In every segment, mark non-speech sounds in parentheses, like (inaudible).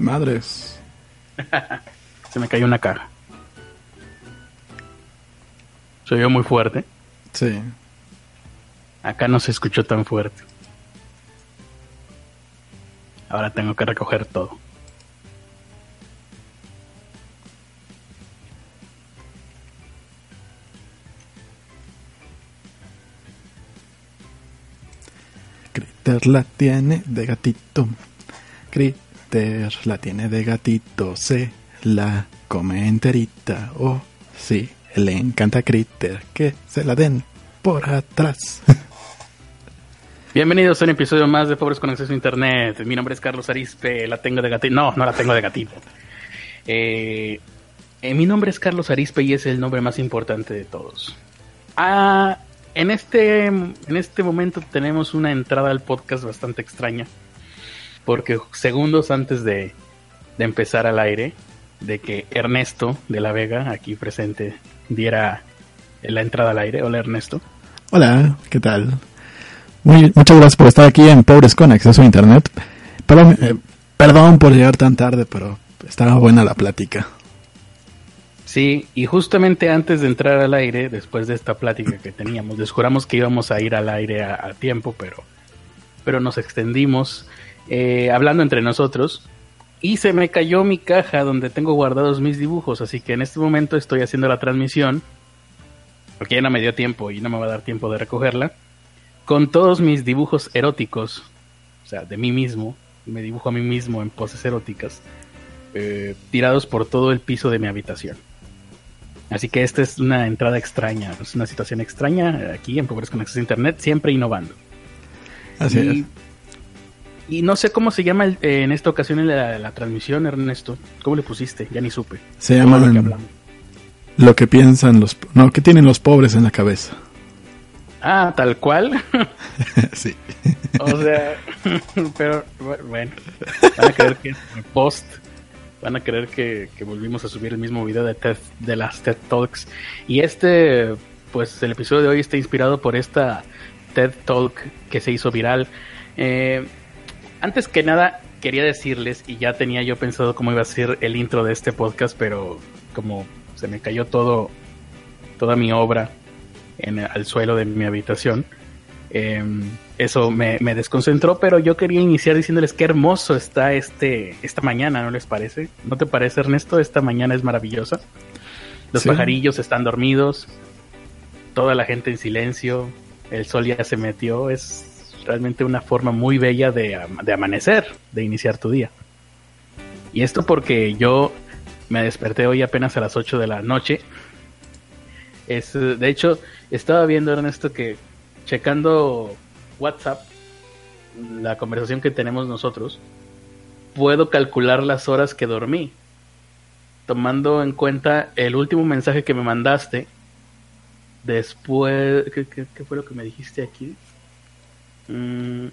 Madres. (laughs) Se me cayó una caja. Se oyó muy fuerte. Sí. Acá no se escuchó tan fuerte. Ahora tengo que recoger todo. Critter la tiene de gatito. Critter la tiene de gatito. Se la come enterita. Oh, sí, le encanta Critter. Que se la den por atrás. (laughs) Bienvenidos a un episodio más de Pobres con Acceso a Internet. Mi nombre es Carlos Arispe, la tengo de gatito. No, no la tengo de gatito. Eh, eh, mi nombre es Carlos Arispe y es el nombre más importante de todos. Ah, en este, en este momento tenemos una entrada al podcast bastante extraña. Porque segundos antes de, de empezar al aire, de que Ernesto de la Vega, aquí presente, diera la entrada al aire. Hola Ernesto. Hola, ¿qué tal? Muy, muchas gracias por estar aquí en Pobres con Acceso a Internet. Perdón, eh, perdón por llegar tan tarde, pero estaba buena la plática. Sí, y justamente antes de entrar al aire, después de esta plática que teníamos, les juramos que íbamos a ir al aire a, a tiempo, pero, pero nos extendimos eh, hablando entre nosotros y se me cayó mi caja donde tengo guardados mis dibujos, así que en este momento estoy haciendo la transmisión, porque ya no me dio tiempo y no me va a dar tiempo de recogerla, con todos mis dibujos eróticos, o sea, de mí mismo, me dibujo a mí mismo en poses eróticas, eh, tirados por todo el piso de mi habitación. Así que esta es una entrada extraña, es una situación extraña aquí en Pobres con Acceso a Internet, siempre innovando. Así y, es. Y no sé cómo se llama el- eh, en esta ocasión en la, la transmisión, Ernesto. ¿Cómo le pusiste? Ya ni supe. Se Todo lo que llaman hablamos. lo que piensan los... No, que tienen los pobres en la cabeza. Ah, tal cual. (laughs) sí. o sea, (laughs) pero bueno, van a creer que es post. Van a creer que, que volvimos a subir el mismo video de, TED, de las TED Talks. Y este, pues el episodio de hoy está inspirado por esta TED Talk que se hizo viral. Eh, antes que nada, quería decirles, y ya tenía yo pensado cómo iba a ser el intro de este podcast, pero como se me cayó todo, toda mi obra en, al suelo de mi habitación, eh, eso me, me desconcentró, pero yo quería iniciar diciéndoles qué hermoso está este esta mañana, ¿no les parece? ¿No te parece, Ernesto? Esta mañana es maravillosa. Los Sí. pajarillos están dormidos, toda la gente en silencio, el sol ya se metió, es realmente una forma muy bella de, am- de amanecer, de iniciar tu día. Y esto porque yo me desperté hoy apenas a las 8 de la noche. Es, de hecho, estaba viendo, Ernesto, que checando WhatsApp, la conversación que tenemos nosotros, puedo calcular las horas que dormí. Tomando en cuenta el último mensaje que me mandaste, después... ¿Qué, qué- qué fue lo que me dijiste aquí? Mm,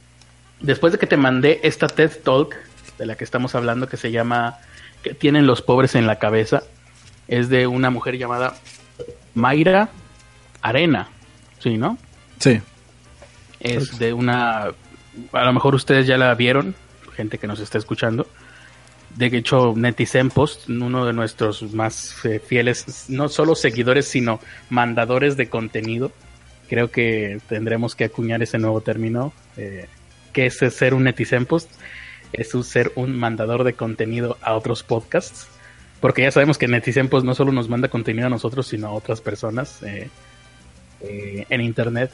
después de que te mandé esta TED Talk de la que estamos hablando, que se llama que tienen los pobres en la cabeza, es de una mujer llamada Mayra Arena, ¿sí, no? Sí. Es de una, a lo mejor ustedes ya la vieron, gente que nos está escuchando. De hecho, Netizen Post, uno de nuestros más eh, fieles, no solo seguidores, sino mandadores de contenido. Creo que tendremos que acuñar ese nuevo término. Eh, ¿Qué es ser un Netizen Post? Es ser un mandador de contenido a otros podcasts. Porque ya sabemos que Netizen Post no solo nos manda contenido a nosotros, sino a otras personas eh, eh, en Internet.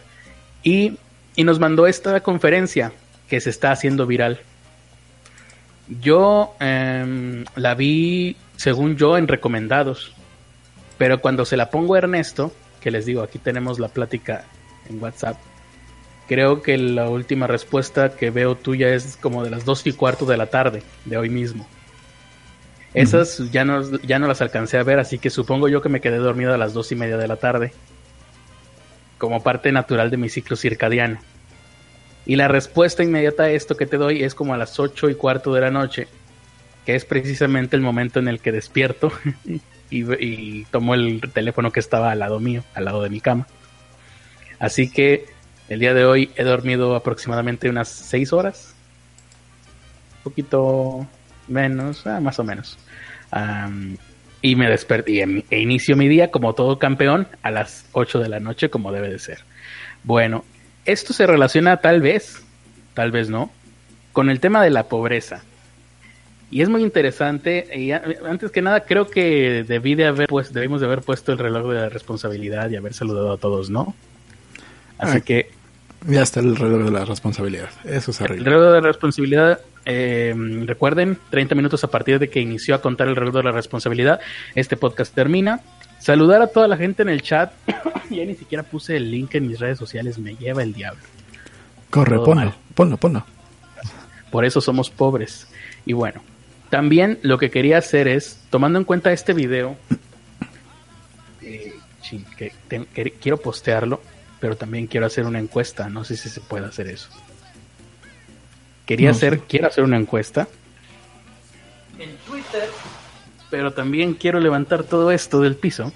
Y, y nos mandó esta conferencia que se está haciendo viral. Yo em, la vi, según yo, en recomendados. Pero cuando se la pongo a Ernesto, que les digo, aquí tenemos la plática en WhatsApp, creo que la última respuesta que veo tuya es como de las dos y cuarto de la tarde de hoy mismo. Esas ya, no, ya no las alcancé a ver, así que supongo yo que me quedé dormido a las dos y media de la tarde como parte natural de mi ciclo circadiano. Y la respuesta inmediata a esto que te doy es como a las 8 y cuarto de la noche, que es precisamente el momento en el que despierto (laughs) y, tomo el teléfono que estaba al lado mío, al lado de mi cama. Así que el día de hoy he dormido aproximadamente unas 6 horas. Un poquito, menos, ah, más o menos. y me desperté e inicio mi día como todo campeón a las 8 de la noche como debe de ser. Bueno, esto se relaciona tal vez, tal vez no, con el tema de la pobreza. Y es muy interesante. Y antes que nada, creo que debí de haber pues, debimos de haber puesto el reloj de la responsabilidad y haber saludado a todos, ¿no? Así que. Ya está el reloj de la responsabilidad. Eso es El reloj de la responsabilidad. Eh, recuerden, 30 minutos a partir de que inició a contar el reloj de la responsabilidad. Este podcast termina. Saludar a toda la gente en el chat. (coughs) ya ni siquiera puse el link en mis redes sociales. Me lleva el diablo. Corre, ponlo, ponlo, ponlo. Por eso somos pobres. Y bueno, también lo que quería hacer es, tomando en cuenta este video, eh, que quiero postearlo, pero también quiero hacer una encuesta. No sé si se puede hacer eso. Quería hacer, quiero hacer una encuesta en Twitter, pero también quiero levantar todo esto del piso.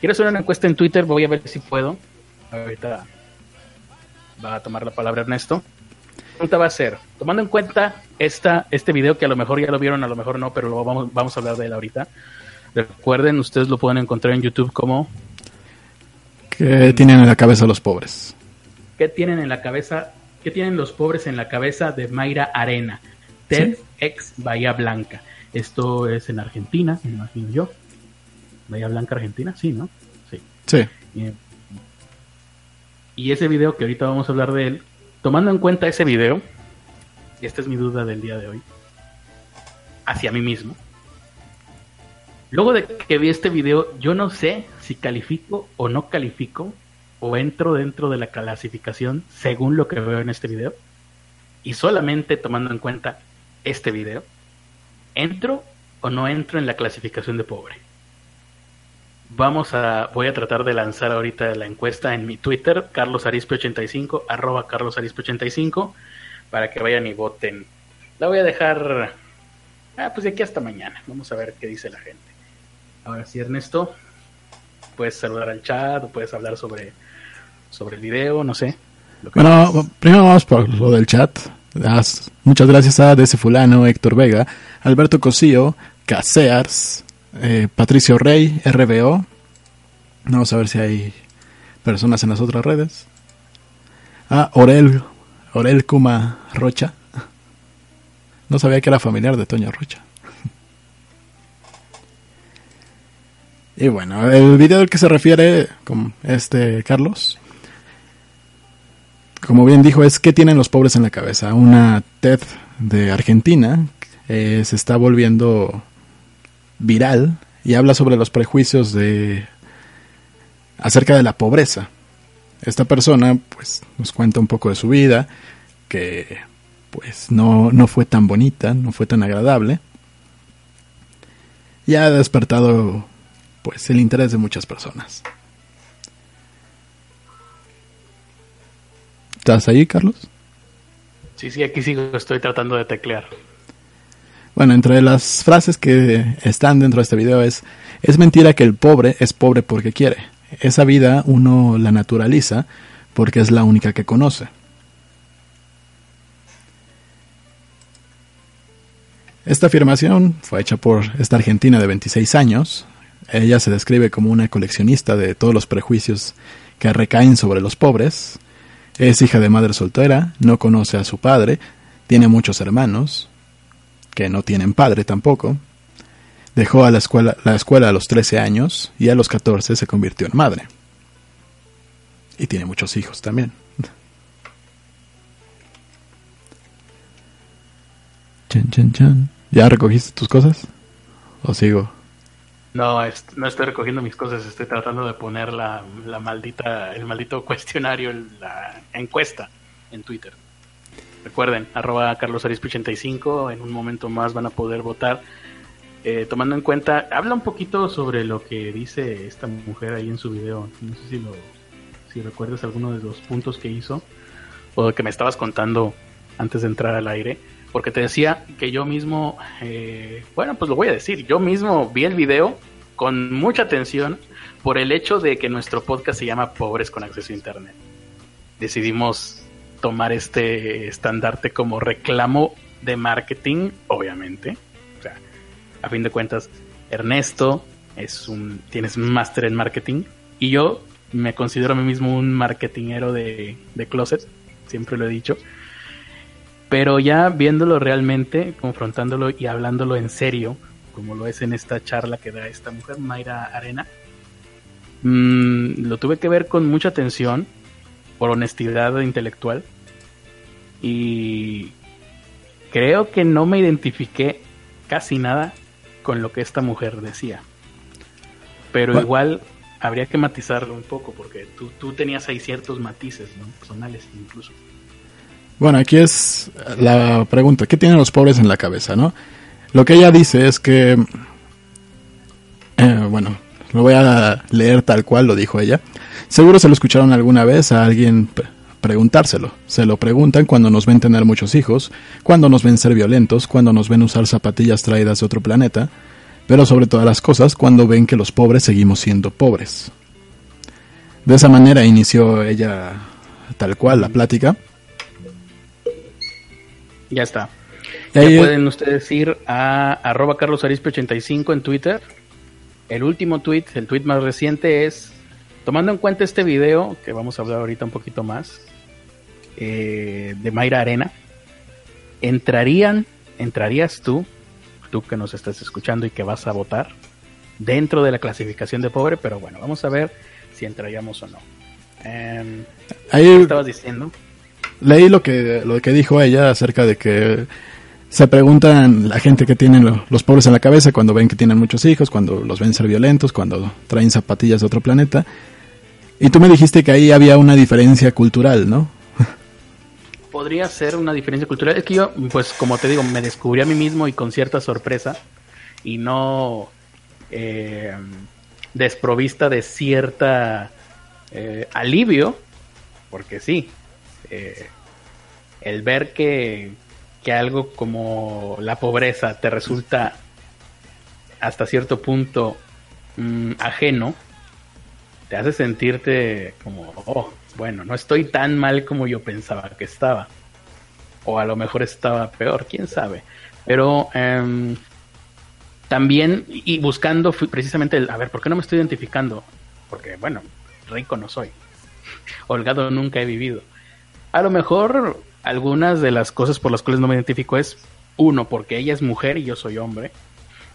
Quiero hacer una encuesta en Twitter, voy a ver si puedo. Ahorita va a tomar la palabra Ernesto pregunta va a ser, tomando en cuenta esta, este video que a lo mejor ya lo vieron, a lo mejor no, pero lo vamos, vamos a hablar de él ahorita. Recuerden, ustedes lo pueden encontrar en YouTube como... ¿Qué tienen en la cabeza los pobres? ¿Qué tienen en la cabeza? ¿Qué tienen los pobres en la cabeza de Mayra Arena? TED ex Bahía Blanca. Esto es en Argentina, me imagino yo. Bahía Blanca, Argentina, sí, ¿no? Sí. Sí. y ese video que ahorita vamos a hablar de él, tomando en cuenta ese video, y esta es mi duda del día de hoy, hacia mí mismo, luego de que vi este video, yo no sé si califico o no califico, o entro dentro de la clasificación según lo que veo en este video, y solamente tomando en cuenta este video, ¿entro o no entro en la clasificación de pobre? Vamos a, voy a tratar de lanzar ahorita la encuesta en mi Twitter, carlosarispe85, arroba carlosarispe85, para que vayan y voten. La voy a dejar, ah, pues de aquí hasta mañana. Vamos a ver qué dice la gente. Ahora sí, Ernesto, puedes saludar al chat o puedes hablar sobre, sobre el video, no sé. bueno, primero vamos por lo del chat. Muchas gracias a Dese Fulano, Héctor Vega, Alberto Cosío, Casears, eh, Patricio Rey, RBO. Vamos a ver si hay personas en las otras redes. Ah, Orel, Orel Kuma Rocha. No sabía que era familiar de Toño Rocha. (laughs) Y bueno, el video al que se refiere con este Carlos, como bien dijo, es ¿qué tienen los pobres en la cabeza? Una TED de Argentina se está volviendo viral y habla sobre los prejuicios de acerca de la pobreza. Esta persona pues nos cuenta un poco de su vida que pues no, no fue tan bonita, no fue tan agradable y ha despertado pues el interés de muchas personas. ¿Estás ahí, Carlos? Sí, sí, aquí sigo, estoy tratando de teclear. Bueno, entre las frases que están dentro de este video es, es mentira que el pobre es pobre porque quiere. Esa vida uno la naturaliza porque es la única que conoce. Esta afirmación fue hecha por esta argentina de 26 años. Ella se describe como una coleccionista de todos los prejuicios que recaen sobre los pobres. Es hija de madre soltera, no conoce a su padre, tiene muchos hermanos, que no tienen padre tampoco. Dejó a la escuela, la escuela a los 13 años y a los 14 se convirtió en madre. Y tiene muchos hijos también. (laughs) Chan, chan, chan. ¿Ya recogiste tus cosas? ¿O sigo? No, no estoy recogiendo mis cosas, estoy tratando de poner la, la maldita, el maldito cuestionario, la encuesta en Twitter. Recuerden, arroba carlosarispe85, en un momento más van a poder votar. Eh, tomando en cuenta, habla un poquito sobre lo que dice esta mujer ahí en su video. No sé si, lo, si recuerdas alguno de los puntos que hizo o que me estabas contando antes de entrar al aire. Porque te decía que yo mismo, eh, bueno, pues lo voy a decir, yo mismo vi el video con mucha atención por el hecho de que nuestro podcast se llama Pobres con Acceso a Internet. Decidimos tomar este estandarte como reclamo de marketing, obviamente, a fin de cuentas, Ernesto es un, tienes máster en marketing y yo me considero a mí mismo un marketingero de, de closet, siempre lo he dicho. Pero ya viéndolo realmente, confrontándolo y hablándolo en serio, como lo es en esta charla que da esta mujer, Mayra Arena, mm, lo tuve que ver con mucha atención, por honestidad intelectual, y creo que no me identifiqué casi nada con lo que esta mujer decía. Pero igual habría que matizarlo un poco, porque tú, tú tenías ahí ciertos matices, ¿no? personales incluso. Bueno, aquí es la pregunta, ¿qué tienen los pobres en la cabeza, no? Lo que ella dice es que, eh, bueno, lo voy a leer tal cual lo dijo ella. Seguro se lo escucharon alguna vez a alguien preguntárselo. Se lo preguntan cuando nos ven tener muchos hijos, cuando nos ven ser violentos, cuando nos ven usar zapatillas traídas de otro planeta, pero sobre todas las cosas cuando ven que los pobres seguimos siendo pobres. De esa manera inició ella tal cual la plática. Ya está. Ya pueden ustedes ir a arroba carlosarispe85 en Twitter. El último tweet, el tweet más reciente es, tomando en cuenta este video, que vamos a hablar ahorita un poquito más, eh, de Mayra Arena, entrarían, entrarías tú, tú que nos estás escuchando y que vas a votar, dentro de la clasificación de pobre, pero bueno, vamos a ver si entraríamos o no. Em, ¿Qué estabas diciendo? leí lo que, lo que dijo ella acerca de que se preguntan la gente que tiene los pobres en la cabeza cuando ven que tienen muchos hijos, cuando los ven ser violentos, cuando traen zapatillas de otro planeta. Y tú me dijiste que ahí había una diferencia cultural, ¿no? Podría ser una diferencia cultural. Es que yo, pues como te digo, me descubrí a mí mismo y con cierta sorpresa y no eh, desprovista de cierta eh, alivio, porque sí, eh, el ver que, algo como la pobreza te resulta hasta cierto punto mm, ajeno, te hace sentirte como, oh, bueno, no estoy tan mal como yo pensaba que estaba. O a lo mejor estaba peor, quién sabe. Pero em, también, y buscando precisamente, el, a ver, ¿por qué no me estoy identificando? Porque, bueno, rico no soy. (laughs) Holgado nunca he vivido. A lo mejor algunas de las cosas por las cuales no me identifico es, uno, porque ella es mujer y yo soy hombre,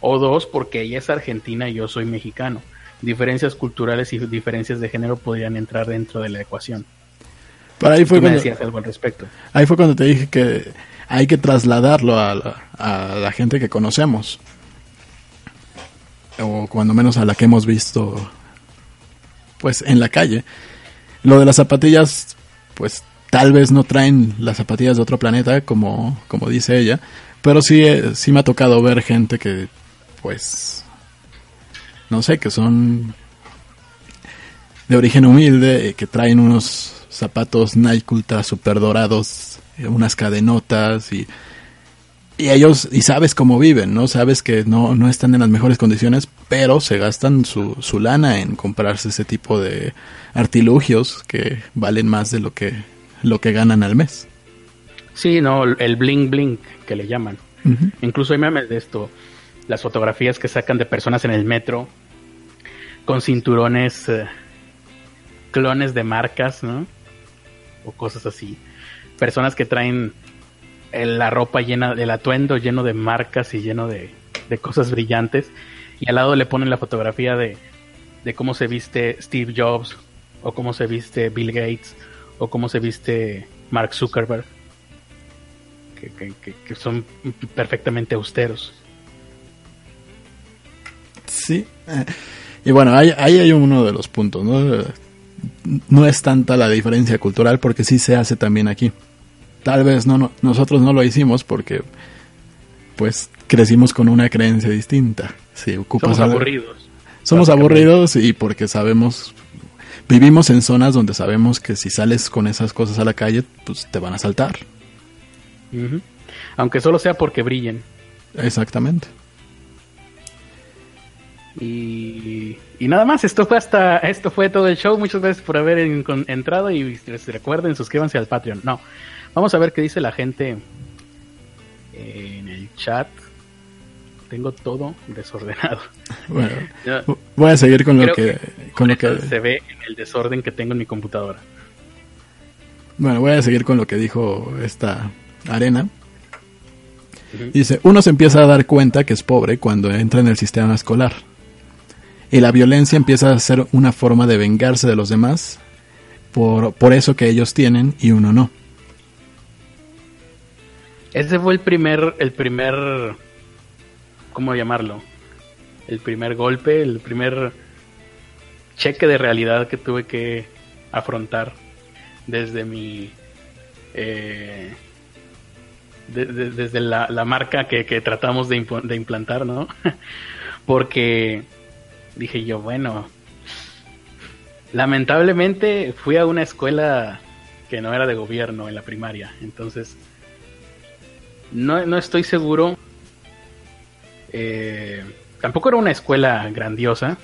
o dos, porque ella es argentina y yo soy mexicano. Diferencias culturales y diferencias de género podrían entrar dentro de la ecuación. Pero ahí fue cuando, algo al respecto. Ahí fue cuando te dije que hay que trasladarlo a la, a la gente que conocemos. O cuando menos a la que hemos visto pues en la calle. Lo de las zapatillas, pues Tal vez no traen las zapatillas de otro planeta, como, como dice ella, pero sí, eh, sí me ha tocado ver gente que, pues, no sé, que son de origen humilde, que traen unos zapatos Nike Ultra super dorados, eh, unas cadenotas y, y ellos, y sabes cómo viven, ¿no? Sabes que no, no están en las mejores condiciones, pero se gastan su, su lana en comprarse ese tipo de artilugios que valen más de lo que lo que ganan al mes. Sí, no, el bling bling que le llaman. Incluso hay memes de esto, las fotografías que sacan de personas en el metro con cinturones, eh, clones de marcas, ¿no? O cosas así. Personas que traen la ropa llena, del atuendo lleno de marcas y lleno de, de cosas brillantes. Y al lado le ponen la fotografía de, de cómo se viste Steve Jobs o cómo se viste Bill Gates o cómo se viste Mark Zuckerberg, que, son perfectamente austeros. Sí, y bueno, ahí, hay uno de los puntos, ¿no? No es tanta la diferencia cultural porque sí se hace también aquí. Tal vez no, nosotros no lo hicimos porque pues crecimos con una creencia distinta. Si ocupas Somos aburridos. Somos aburridos y porque sabemos vivimos en zonas donde sabemos que si sales con esas cosas a la calle, pues te van a saltar. Aunque solo sea porque brillen. Exactamente. Y, y, nada más, esto fue hasta esto fue todo el show. Muchas gracias por haber entrado y recuerden, suscríbanse al Patreon. No, vamos a ver qué dice la gente en el chat. tengo todo desordenado. Bueno, (laughs) voy a seguir con lo que, con lo que se ve en el desorden que tengo en mi computadora. Bueno, voy a seguir con lo que dijo esta arena. Dice, uno se empieza a dar cuenta que es pobre cuando entra en el sistema escolar. Y la violencia empieza a ser una forma de vengarse de los demás por, por eso que ellos tienen y uno no. Ese fue el primer, el primer, ¿cómo llamarlo? El primer golpe, el primer cheque de realidad que tuve que afrontar desde mi, eh, desde la, marca que, tratamos de, de implantar, ¿no? (laughs) Porque dije yo, bueno, lamentablemente fui a una escuela que no era de gobierno en la primaria, entonces no, no estoy seguro. Eh, tampoco era una escuela grandiosa.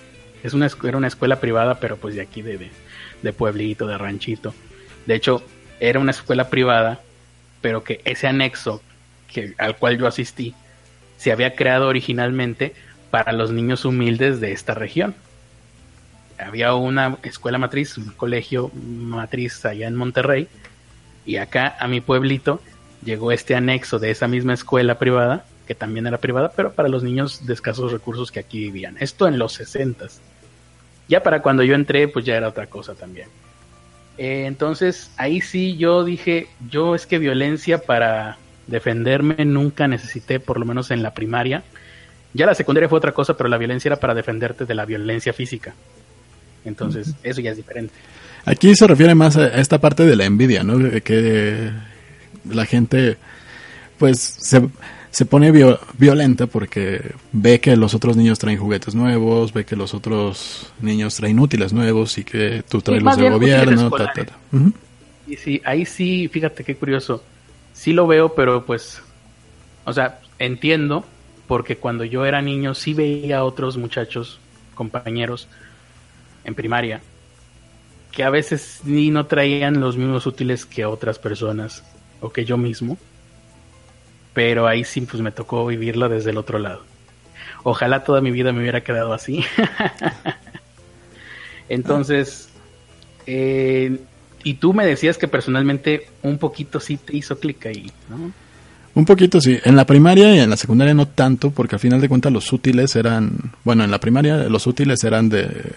Es una, era una escuela privada, pero pues de aquí, de, de, pueblito, de ranchito. De hecho, era una escuela privada, pero que ese anexo que, al cual yo asistí se había creado originalmente para los niños humildes de esta región. Había una escuela matriz, un colegio matriz allá en Monterrey, y acá a mi pueblito llegó este anexo de esa misma escuela privada, que también era privada, pero para los niños de escasos recursos que aquí vivían. Esto en los 60 Ya para cuando yo entré, pues ya era otra cosa también. Eh, entonces, ahí sí yo dije, yo es que violencia para defenderme nunca necesité, por lo menos en la primaria. Ya la secundaria fue otra cosa, pero la violencia era para defenderte de la violencia física. Entonces, eso ya es diferente. Aquí se refiere más a esta parte de la envidia, ¿no? Que la gente pues se, se pone violenta porque ve que los otros niños traen juguetes nuevos, ve que los otros niños traen útiles nuevos y que tú traes los del gobierno. Y sí, ahí sí, fíjate qué curioso. Sí lo veo, pero pues, o sea, entiendo porque cuando yo era niño sí veía a otros muchachos, compañeros en primaria, que a veces ni no traían los mismos útiles que otras personas o que yo mismo. Pero ahí sí, pues me tocó vivirlo desde el otro lado. Ojalá toda mi vida me hubiera quedado así. (laughs) Entonces, eh, y tú me decías que personalmente un poquito sí te hizo clic ahí, ¿no? Un poquito sí. En la primaria y en la secundaria no tanto, porque al final de cuentas los útiles eran, bueno, en la primaria los útiles eran de,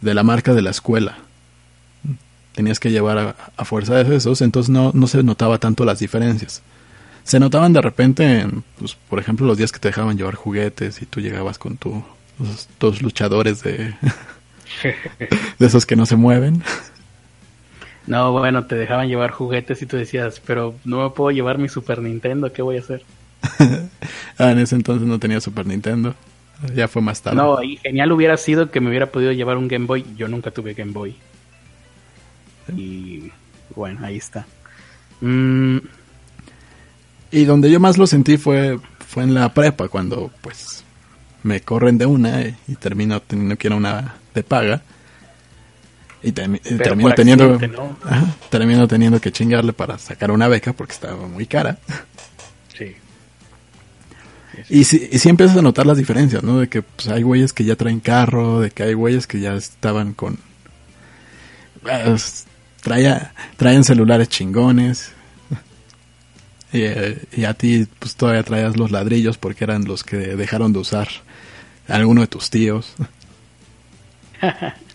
de la marca de la escuela tenías que llevar a, fuerza de esos, entonces no, no se notaba tanto las diferencias. Se notaban de repente, en, pues, por ejemplo, los días que te dejaban llevar juguetes y tú llegabas con tu, tus luchadores de, (laughs) de esos que no se mueven. No, bueno, te dejaban llevar juguetes y tú decías, pero no me puedo llevar mi Super Nintendo, ¿qué voy a hacer? (laughs) ah, en ese entonces no tenía Super Nintendo. Ya fue más tarde. No, y genial hubiera sido que me hubiera podido llevar un Game Boy. Yo nunca tuve Game Boy. Y bueno, ahí está. Mm. Y donde yo más lo sentí fue, fue en la prepa, cuando pues me corren de una y, termino teniendo que ir a una de paga. Y termino teniendo termino teniendo que chingarle para sacar una beca porque estaba muy cara. Sí. Y si y empiezas a notar las diferencias, ¿no? De que pues, hay güeyes que ya traen carro, de que hay güeyes que ya estaban con traía, traían celulares chingones. Y, a ti pues todavía traías los ladrillos porque eran los que dejaron de usar alguno de tus tíos. (laughs)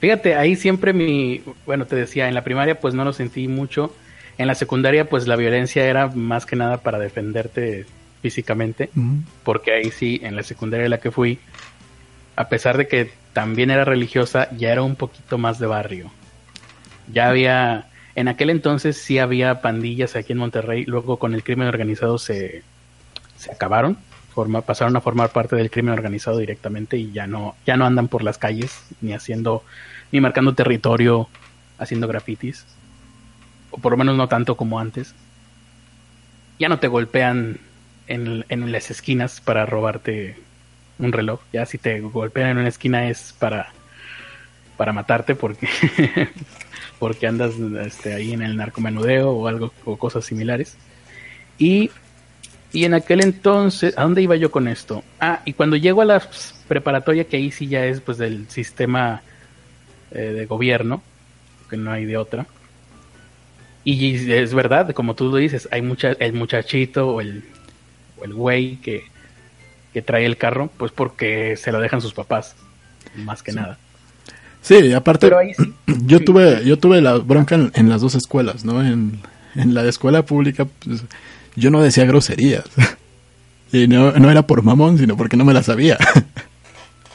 Fíjate, ahí siempre mi, bueno, te decía, en la primaria pues no lo sentí mucho. En la secundaria pues la violencia era más que nada para defenderte físicamente, porque ahí sí, en la secundaria en la que fui, a pesar de que también era religiosa, ya era un poquito más de barrio. Ya había, en aquel entonces sí había pandillas aquí en Monterrey, luego con el crimen organizado se, se acabaron, pasaron a formar parte del crimen organizado directamente y ya no, ya no andan por las calles ni haciendo, ni marcando territorio, haciendo grafitis, o por lo menos no tanto como antes. Ya no te golpean en, en las esquinas para robarte un reloj. Ya si te golpean en una esquina es para, para matarte porque, (laughs) porque andas este, ahí en el narcomenudeo o algo o cosas similares. Y Y en aquel entonces, ¿a dónde iba yo con esto? Ah, y cuando llego a la preparatoria, que ahí sí ya es pues del sistema eh, de gobierno, que no hay de otra. Y es verdad, como tú lo dices, hay mucha, el muchachito o el, o el güey que, que trae el carro, pues porque se lo dejan sus papás, más que nada. Sí, aparte, (clears throat) yo tuve, yo tuve la bronca en, las dos escuelas, ¿no? En, en la escuela pública, pues, yo no decía groserías. (laughs) Y no, no era por mamón, sino porque no me las sabía.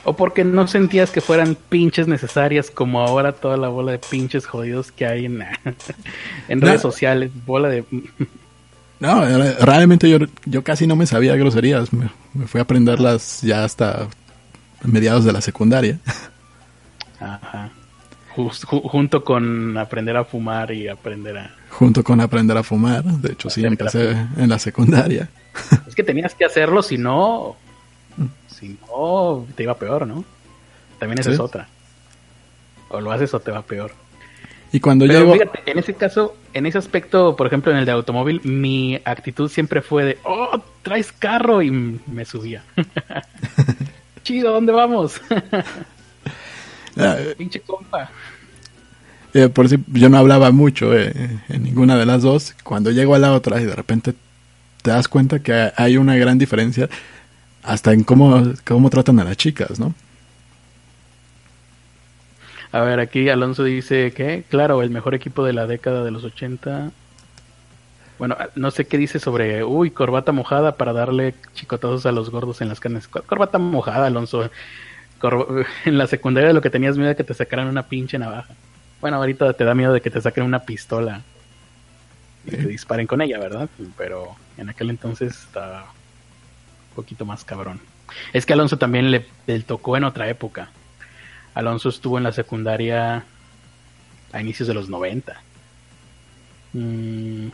O porque no sentías que fueran pinches necesarias como ahora toda la bola de pinches jodidos que hay en, (laughs) en redes sociales. Bola de... (laughs) No, realmente yo, yo casi no me sabía groserías. Me, fui a aprenderlas ya hasta mediados de la secundaria. Ajá. junto con aprender a fumar y aprender a... Junto con aprender a fumar. De hecho, sí, empecé en la secundaria. (laughs) Es que tenías que hacerlo, si no, si no, te iba peor, ¿no? También esa es otra. O lo haces o te va peor. Y cuando llego... en ese caso, en ese aspecto, por ejemplo, en el de automóvil, mi actitud siempre fue de, oh, traes carro y me subía. (laughs) Chido, ¿dónde vamos? Ah, (laughs) Pinche compa. Eh, por si yo no hablaba mucho eh, en ninguna de las dos. Cuando llego a la otra y de repente te das cuenta que hay una gran diferencia hasta en cómo, cómo tratan a las chicas, ¿no? A ver, aquí Alonso dice que, claro, el mejor equipo de la década de los 80. Bueno, no sé qué dice sobre, uy, corbata mojada para darle chicotazos a los gordos en las carnes. Corbata mojada, Alonso. (laughs) en la secundaria lo que tenías miedo de que te sacaran una pinche navaja. Bueno, ahorita te da miedo de que te saquen una pistola y te disparen con ella, ¿verdad? Pero en aquel entonces estaba poquito más cabrón. Es que Alonso también le, tocó en otra época. Alonso estuvo en la secundaria a inicios de los 90. Mm,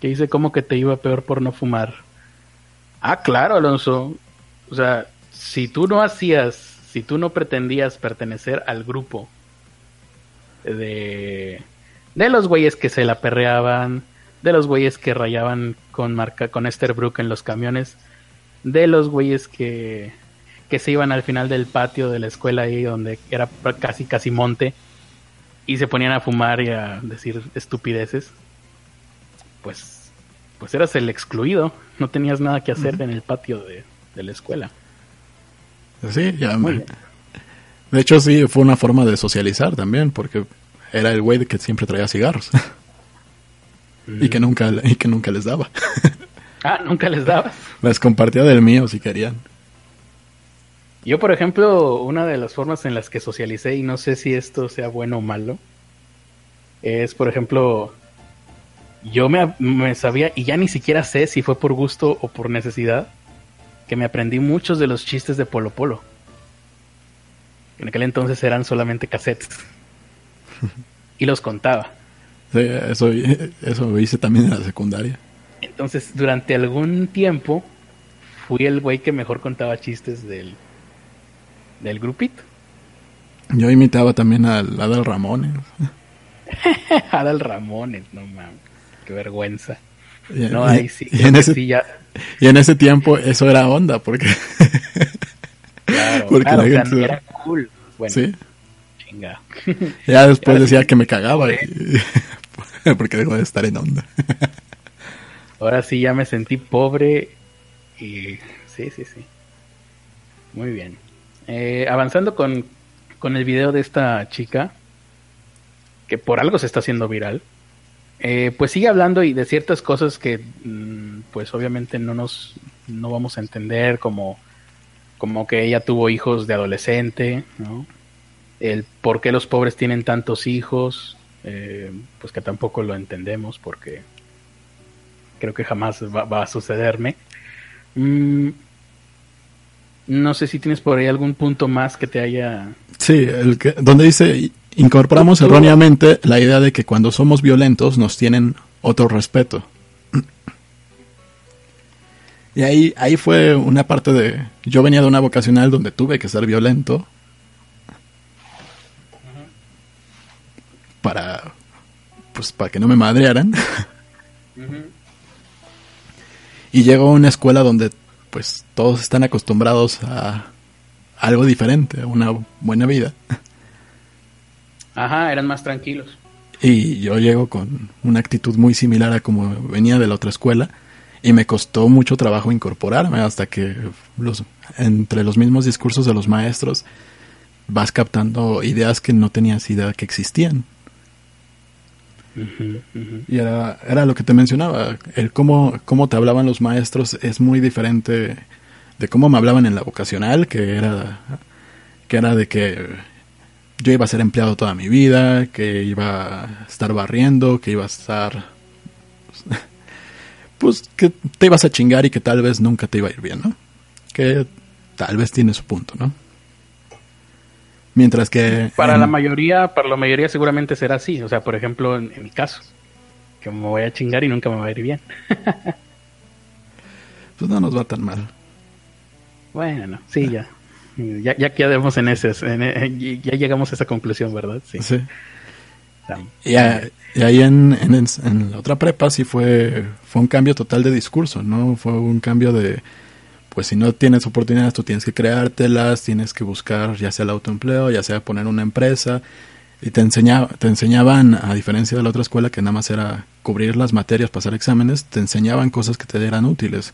¿Qué dice? ¿Cómo que te iba peor por no fumar? Ah, claro, Alonso. O sea, si tú no hacías, si tú no pretendías pertenecer al grupo de, de los güeyes que se la perreaban, de los güeyes que rayaban con marca con Esther Brook en los camiones, de los güeyes que, que se iban al final del patio de la escuela ahí donde era casi casi monte y se ponían a fumar y a decir estupideces, pues pues eras el excluido, no tenías nada que hacer en el patio de, la escuela. Sí, ya De hecho sí fue una forma de socializar también, porque era el güey que siempre traía cigarros. y que nunca y que nunca les daba. (laughs) Ah, nunca les dabas. Les compartía del mío si querían. Yo, por ejemplo, una de las formas en las que socialicé, y no sé si esto sea bueno o malo, es, por ejemplo, yo me, sabía, y ya ni siquiera sé si fue por gusto o por necesidad, que me aprendí muchos de los chistes de Polo Polo. En aquel entonces eran solamente cassettes. (laughs) y los contaba. Sí, eso, eso hice también en la secundaria. Entonces, durante algún tiempo, fui el güey que mejor contaba chistes del, del grupito. Yo imitaba también a Adal Ramones. (laughs) Adal Ramones, no mames, qué vergüenza. no, ahí sí, y en, ese, y en ese tiempo eso era onda, porque. (laughs) claro, porque la gente... era cool. Bueno, sí. Chinga. Ya (laughs) después decía que me cagaba. (laughs) (laughs) porque dejó de estar en onda. Ahora sí ya me sentí pobre y sí, sí, sí. Muy bien. Eh, avanzando con, con, el video de esta chica, que por algo se está haciendo viral, eh, pues sigue hablando y de ciertas cosas que mm, pues obviamente no nos no vamos a entender como como que ella tuvo hijos de adolescente, ¿no? El por qué los pobres tienen tantos hijos, eh, pues que tampoco lo entendemos porque creo que jamás va, a sucederme. Mm, no sé si tienes por ahí algún punto más que te haya... Sí, el que, donde dice, incorporamos erróneamente la idea de que cuando somos violentos nos tienen otro respeto. Y ahí, ahí fue una parte de... Yo venía de una vocacional donde tuve que ser violento. Para... Pues para que no me madrearan. (laughs) Y llego a una escuela donde pues todos están acostumbrados a algo diferente, a una buena vida. Ajá, eran más tranquilos. Y yo llego con una actitud muy similar a como venía de la otra escuela y me costó mucho trabajo incorporarme hasta que los, entre los mismos discursos de los maestros vas captando ideas que no tenías idea que existían. Y era, era lo que te mencionaba, el cómo, cómo te hablaban los maestros es muy diferente de cómo me hablaban en la vocacional, que era, que era de que yo iba a ser empleado toda mi vida, que iba a estar barriendo, que iba a estar... Pues que te ibas a chingar y que tal vez nunca te iba a ir bien, ¿no? Que tal vez tiene su punto, ¿no? Mientras que... Para la mayoría, para la mayoría seguramente será así. O sea, por ejemplo, en, mi caso, que me voy a chingar y nunca me va a ir bien. (laughs) pues no nos va tan mal. Bueno, sí, ya. Ya, ya quedamos en ese, ya llegamos a esa conclusión, ¿verdad? Sí. Y, ahí en, en, la otra prepa sí fue, fue un cambio total de discurso, ¿no? Fue un cambio de pues si no tienes oportunidades, tú tienes que creártelas, tienes que buscar ya sea el autoempleo, ya sea poner una empresa. Y te, enseñaba, te enseñaban, a diferencia de la otra escuela que nada más era cubrir las materias, pasar exámenes, te enseñaban cosas que te eran útiles.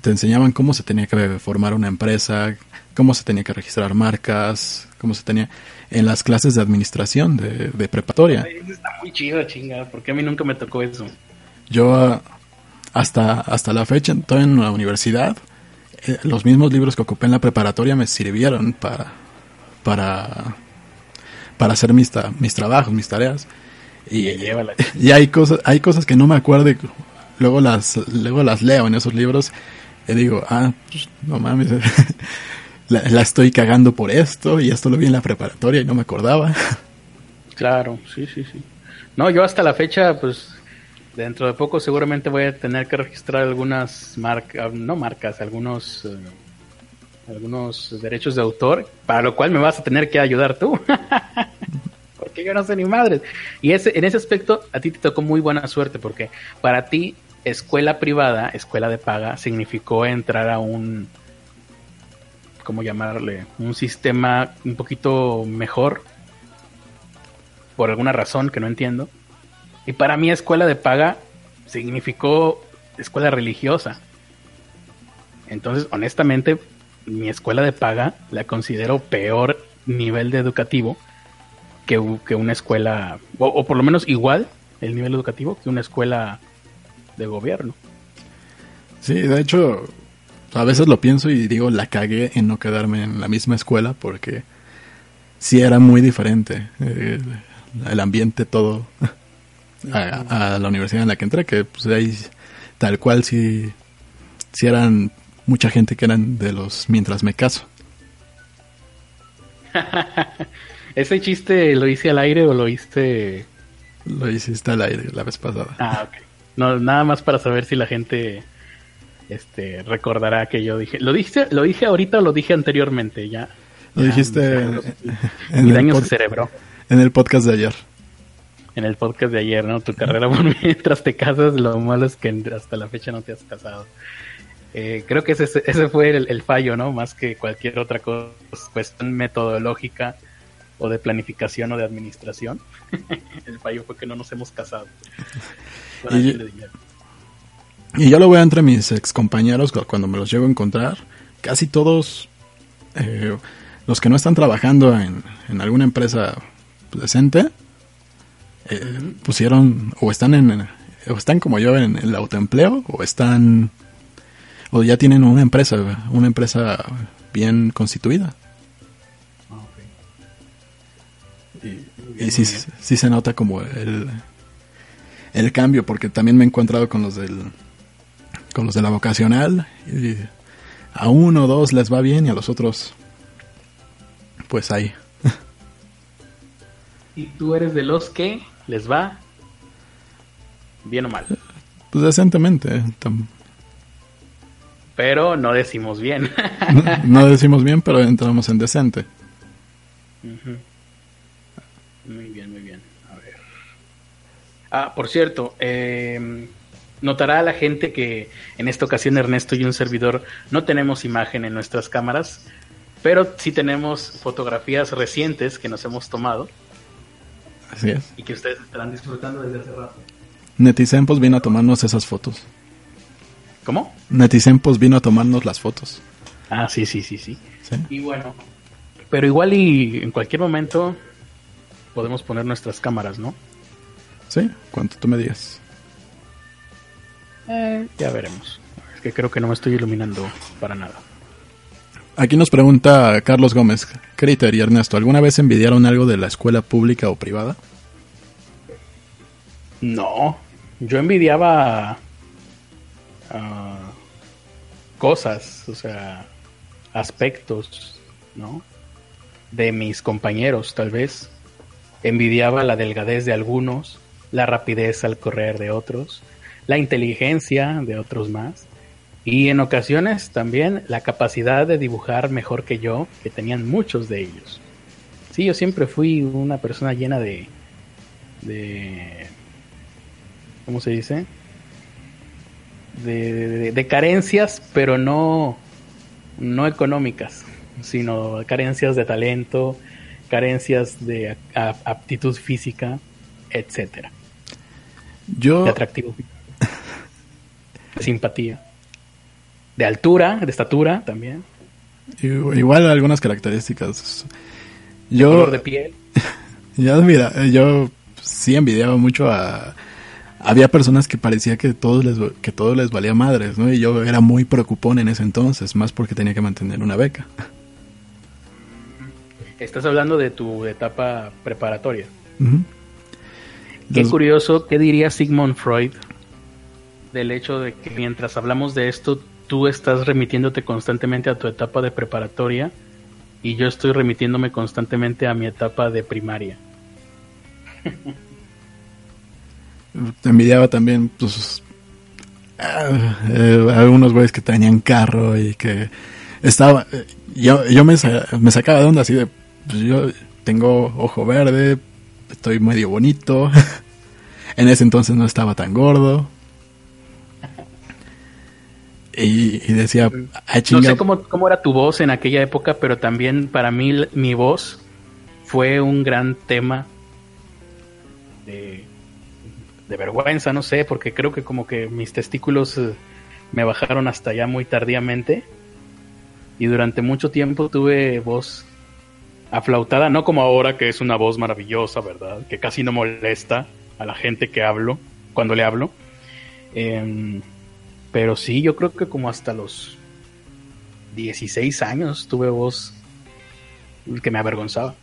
Te enseñaban cómo se tenía que formar una empresa, cómo se tenía que registrar marcas, cómo se tenía en las clases de administración de, de preparatoria. está muy chido, chinga, porque a mí nunca me tocó eso. Yo hasta, hasta la fecha, estoy en la universidad, eh, los mismos libros que ocupé en la preparatoria me sirvieron para, para, para hacer mis, mis trabajos, mis tareas. Y, (laughs) y hay cosas, hay cosas que no me acuerdo y luego las, luego las leo en esos libros y digo, ah, pues, no mames, (laughs) la, estoy cagando por esto y esto lo vi en la preparatoria y no me acordaba. (laughs) Claro, sí, sí, sí. No, yo hasta la fecha, pues dentro de poco seguramente voy a tener que registrar algunas marcas, no marcas, algunos eh, algunos derechos de autor, para lo cual me vas a tener que ayudar tú. (laughs) porque yo no sé ni madres. Y ese, en ese aspecto a ti te tocó muy buena suerte porque para ti escuela privada, escuela de paga, significó entrar a un, ¿cómo llamarle? Un sistema un poquito mejor, por alguna razón que no entiendo y para mí escuela de paga significó escuela religiosa. Entonces, honestamente, mi escuela de paga la considero peor nivel de educativo que, que una escuela, o, por lo menos igual el nivel educativo que una escuela de gobierno. Sí, de hecho, a veces lo pienso y digo, la cagué en no quedarme en la misma escuela porque sí era muy diferente. Eh, el ambiente, todo a, la universidad en la que entré, que pues ahí tal cual si, si eran mucha gente que eran de los mientras me caso. (laughs) ¿Ese chiste lo hice al aire o lo hice...? Lo hiciste al aire la vez pasada. Ah, ok. No, nada más para saber si la gente este recordará que yo dije. ¿Lo dije, lo dije ahorita o lo dije anteriormente? Ya. Lo dijiste en, el cerebro. En el podcast de ayer en el podcast de ayer, ¿no? Tu carrera (laughs) por mientras te casas, lo malo es que hasta la fecha no te has casado. Eh, creo que ese, ese fue el, fallo, ¿no? Más que cualquier otra cosa, cuestión metodológica o de planificación o de administración. (laughs) el fallo fue que no nos hemos casado. Y, y, yo lo veo entre mis ex compañeros cuando me los llego a encontrar. Casi todos eh, los que no están trabajando en, en alguna empresa decente eh, pusieron o están en o están como yo en el autoempleo o están o ya tienen una empresa una empresa bien constituida y, sí, sí, se nota como el el cambio porque también me he encontrado con los del con los de la vocacional y a uno o dos les va bien y a los otros pues ahí (laughs) y tú eres de los que les va bien o mal. Pues decentemente. Pero no decimos bien. (laughs) no, (laughs) decimos bien, pero entramos en decente. Muy bien, muy bien. A ver. Ah, por cierto, em, Notará a la gente que en esta ocasión Ernesto y un servidor no tenemos imagen en nuestras cámaras, pero sí tenemos fotografías recientes que nos hemos tomado. Así es. Y que ustedes estarán disfrutando desde hace rato. Netisempos vino a tomarnos esas fotos. ¿Cómo? Netisempos vino a tomarnos las fotos. Ah, sí, sí, sí, sí. Y bueno, pero igual y en cualquier momento podemos poner nuestras cámaras, ¿no? Sí, cuanto tú me digas. Eh, ya veremos. Es que creo que no me estoy iluminando para nada. Aquí nos pregunta Carlos Gómez, Criter y Ernesto, ¿alguna vez envidiaron algo de la escuela pública o privada? No, yo envidiaba cosas, o sea, aspectos, ¿no? De mis compañeros, tal vez. Envidiaba la delgadez de algunos, la rapidez al correr de otros, la inteligencia de otros más y en ocasiones también la capacidad de dibujar mejor que yo, que tenían muchos de ellos. Sí, yo siempre fui una persona llena de, de ¿cómo se dice? De, de, carencias, pero no, no económicas, sino carencias de talento, carencias de aptitud física, etcétera. Yo... De atractivo. De simpatía de altura, de estatura también. Igual algunas características. Yo, color de piel. (laughs) Ya, mira, yo sí envidiaba mucho a... Había personas que parecía que todo les, que todo les valía madres, ¿no? Y yo era muy preocupón en ese entonces, más porque tenía que mantener una beca. Estás hablando de tu etapa preparatoria. Qué curioso, ¿qué diría Sigmund Freud del hecho de que mientras hablamos de esto, tú estás remitiéndote constantemente a tu etapa de preparatoria y yo estoy remitiéndome constantemente a mi etapa de primaria. Envidiaba también, pues, ah, eh, algunos güeyes que tenían carro y que estaba, yo, yo me, me sacaba de onda así de, pues yo tengo ojo verde, estoy medio bonito, (laughs) en ese entonces no estaba tan gordo. Y, decía, no sé cómo, cómo, era tu voz en aquella época, pero también para mí mi voz fue un gran tema de, vergüenza, no sé, porque creo que como que mis testículos eh, me bajaron hasta ya muy tardíamente y durante mucho tiempo tuve voz aflautada, no como ahora que es una voz maravillosa, ¿verdad? Que casi no molesta a la gente que hablo, cuando le hablo. Eh, pero sí, yo creo que como hasta los 16 años tuve voz que me avergonzaba.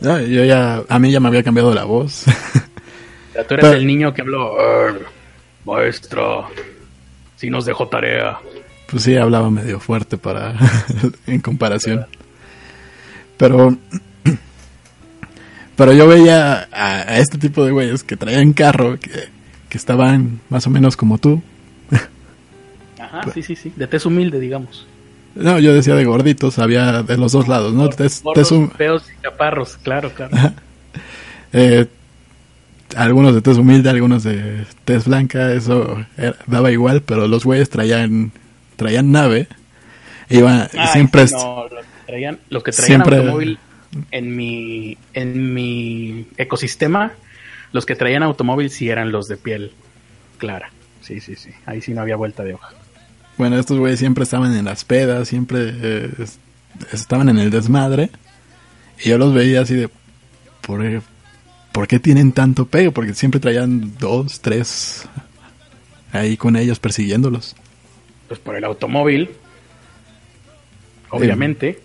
yo ya, a mí ya me había cambiado la voz. tú eres el niño que habló, maestra, si nos dejó tarea. Pues sí, hablaba medio fuerte para, (laughs) en comparación. Pero, pero yo veía a, este tipo de güeyes que traían carro, que, que estaban más o menos como tú, Ah, sí, sí, sí. De tez humilde, digamos. No, yo decía de gorditos, había de los dos lados, ¿no? Tez, feos y chaparros, claro, claro. Eh, algunos de tez humilde, algunos de tez blanca, eso daba igual, pero los güeyes traían traían nave. Iba, siempre... No, los que traían, los que traían automóvil en mi, en mi ecosistema, los que traían automóvil sí eran los de piel clara. Sí, sí, sí. Ahí sí no había vuelta de hoja. Bueno, estos güeyes siempre estaban en las pedas, siempre eh, estaban en el desmadre. Y yo los veía así de, ¿por, ¿por qué tienen tanto pego? Porque siempre traían dos, tres ahí con ellos persiguiéndolos. Pues por el automóvil, obviamente.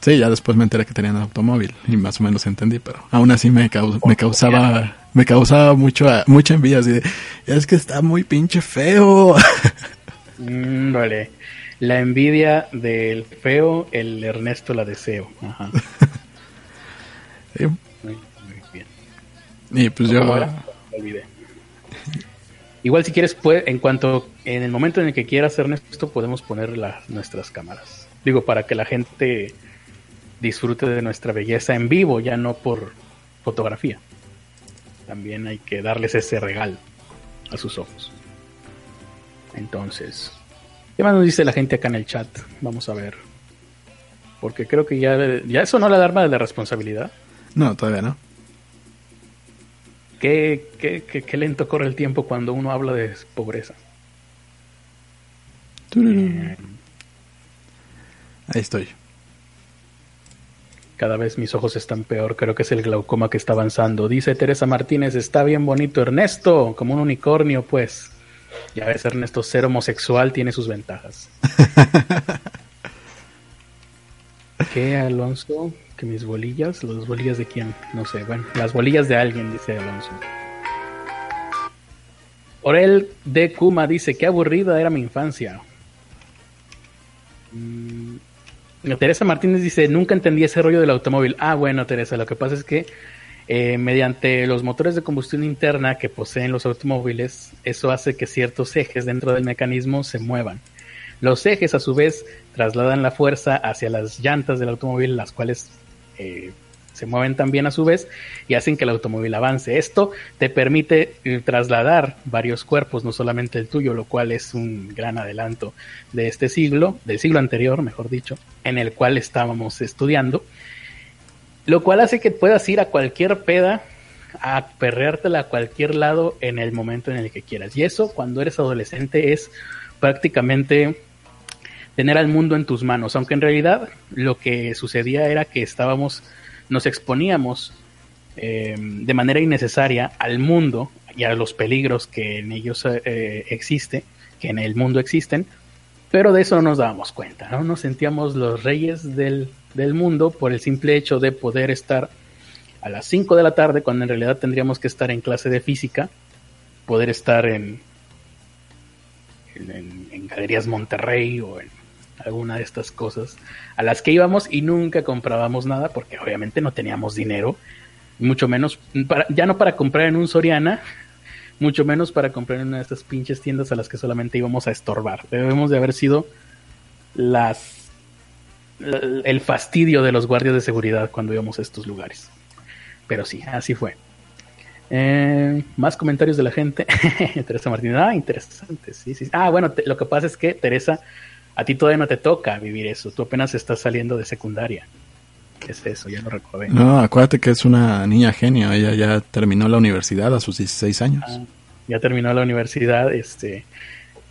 Sí, ya después me enteré que tenían automóvil y más o menos entendí, pero aún así me, me causaba me causaba mucho mucha envidia así de, es que está muy pinche feo. (laughs) Mm, vale. La envidia del feo, el Ernesto la deseo. Ajá. (laughs) Muy, bien. Y pues yo. Igual si quieres, puede, en cuanto, en el momento en el que quieras, Ernesto, podemos poner nuestras cámaras. Digo, para que la gente disfrute de nuestra belleza en vivo, ya no por fotografía. También hay que darles ese regalo. a sus ojos. Entonces, ¿qué más nos dice la gente acá en el chat? Vamos a ver. Porque creo que ya, ya eso no la alarma de la responsabilidad. No, todavía no. Qué, qué, qué, lento corre el tiempo cuando uno habla de pobreza. Ahí estoy. Cada vez mis ojos están peor, creo que es el glaucoma que está avanzando. Dice Teresa Martínez, está bien bonito Ernesto, como un unicornio, pues. Ya ves, Ernesto, ser homosexual tiene sus ventajas. (laughs) ¿Qué, Alonso? Que mis bolillas, ¿las bolillas de quién? No sé, bueno, las bolillas de alguien, dice Alonso. Orel de Kuma dice, qué aburrida era mi infancia. Mm, Teresa Martínez dice, nunca entendí ese rollo del automóvil. Ah, bueno, Teresa, lo que pasa es que eh, mediante los motores de combustión interna que poseen los automóviles, eso hace que ciertos ejes dentro del mecanismo se muevan. Los ejes, a su vez, trasladan la fuerza hacia las llantas del automóvil, las cuales eh, se mueven también a su vez y hacen que el automóvil avance. Esto te permite eh, trasladar varios cuerpos, no solamente el tuyo, lo cual es un gran adelanto de este siglo, del siglo anterior, mejor dicho, en el cual estábamos estudiando. Lo cual hace que puedas ir a cualquier peda, a perreártela a cualquier lado en el momento en el que quieras. Y eso, cuando eres adolescente, es prácticamente tener al mundo en tus manos, aunque en realidad lo que sucedía era que estábamos, nos exponíamos eh, de manera innecesaria al mundo y a los peligros que en ellos eh, existe, que en el mundo existen, pero de eso no nos dábamos cuenta, ¿no? Nos sentíamos los reyes del, del mundo por el simple hecho de poder estar a las 5 de la tarde, cuando en realidad tendríamos que estar en clase de física, poder estar en, en, en Galerías Monterrey o en alguna de estas cosas a las que íbamos y nunca comprábamos nada porque obviamente no teníamos dinero, mucho menos, para, ya no para comprar en un Soriana, (laughs) mucho menos para comprar en una de estas pinches tiendas a las que solamente íbamos a estorbar. Debemos de haber sido las el fastidio de los guardias de seguridad cuando íbamos a estos lugares. Pero sí, así fue. Eh, más comentarios de la gente. (laughs) Teresa Martínez, ah, interesante, sí, sí. Ah, bueno, te, lo que pasa es que Teresa a ti todavía no te toca vivir eso, tú apenas estás saliendo de secundaria. ¿Qué es eso? Ya lo recordé. No, acuérdate que es una niña genio, ella ya terminó la universidad a sus 16 años. Ah, ya terminó la universidad, este,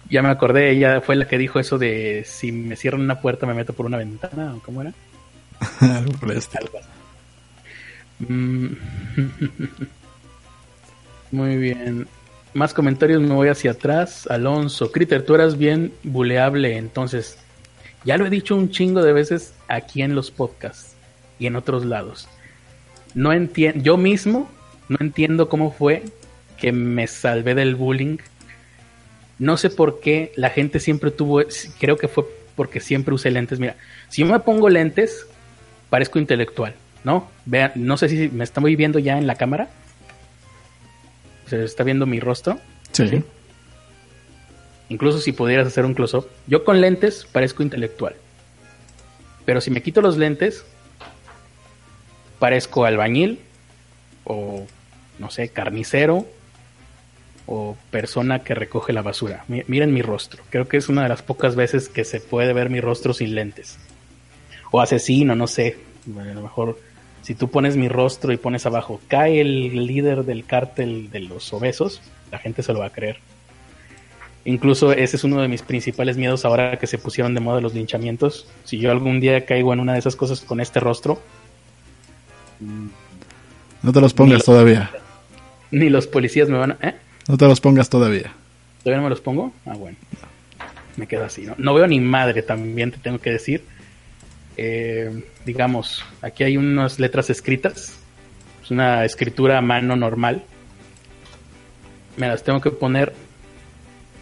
ya me acordé, ella fue la que dijo eso de si me cierran una puerta me meto por una ventana, ¿o cómo era? (laughs) Algo por. Mm. (laughs) Muy bien. Más comentarios, me voy hacia atrás. Alonso, Critter, tú eras bien buleable, entonces. Ya lo he dicho un chingo de veces aquí en los podcasts y en otros lados. No entiendo, yo mismo no entiendo cómo fue que me salvé del bullying. No sé por qué la gente siempre tuvo, creo que fue porque siempre usé lentes. Mira, si yo me pongo lentes, parezco intelectual, ¿no? Vean, no sé si me están viendo ya en la cámara se está viendo mi rostro. Sí. Incluso si pudieras hacer un close-up. Yo con lentes parezco intelectual. Pero si me quito los lentes, parezco albañil o, no sé, carnicero o persona que recoge la basura. Miren mi rostro. Creo que es una de las pocas veces que se puede ver mi rostro sin lentes. O asesino, no sé. a lo mejor si tú pones mi rostro y pones abajo, cae el líder del cártel de los obesos, la gente se lo va a creer. Incluso ese es uno de mis principales miedos ahora que se pusieron de moda los linchamientos. Si yo algún día caigo en una de esas cosas con este rostro... No te los pongas todavía. Ni los policías me van a... ¿eh? No te los pongas todavía. ¿Todavía no me los pongo? Ah, bueno. Me quedo así, ¿no? No veo ni madre, también te tengo que decir. Eh, digamos, aquí hay unas letras escritas, es una escritura a mano normal. Me las tengo que poner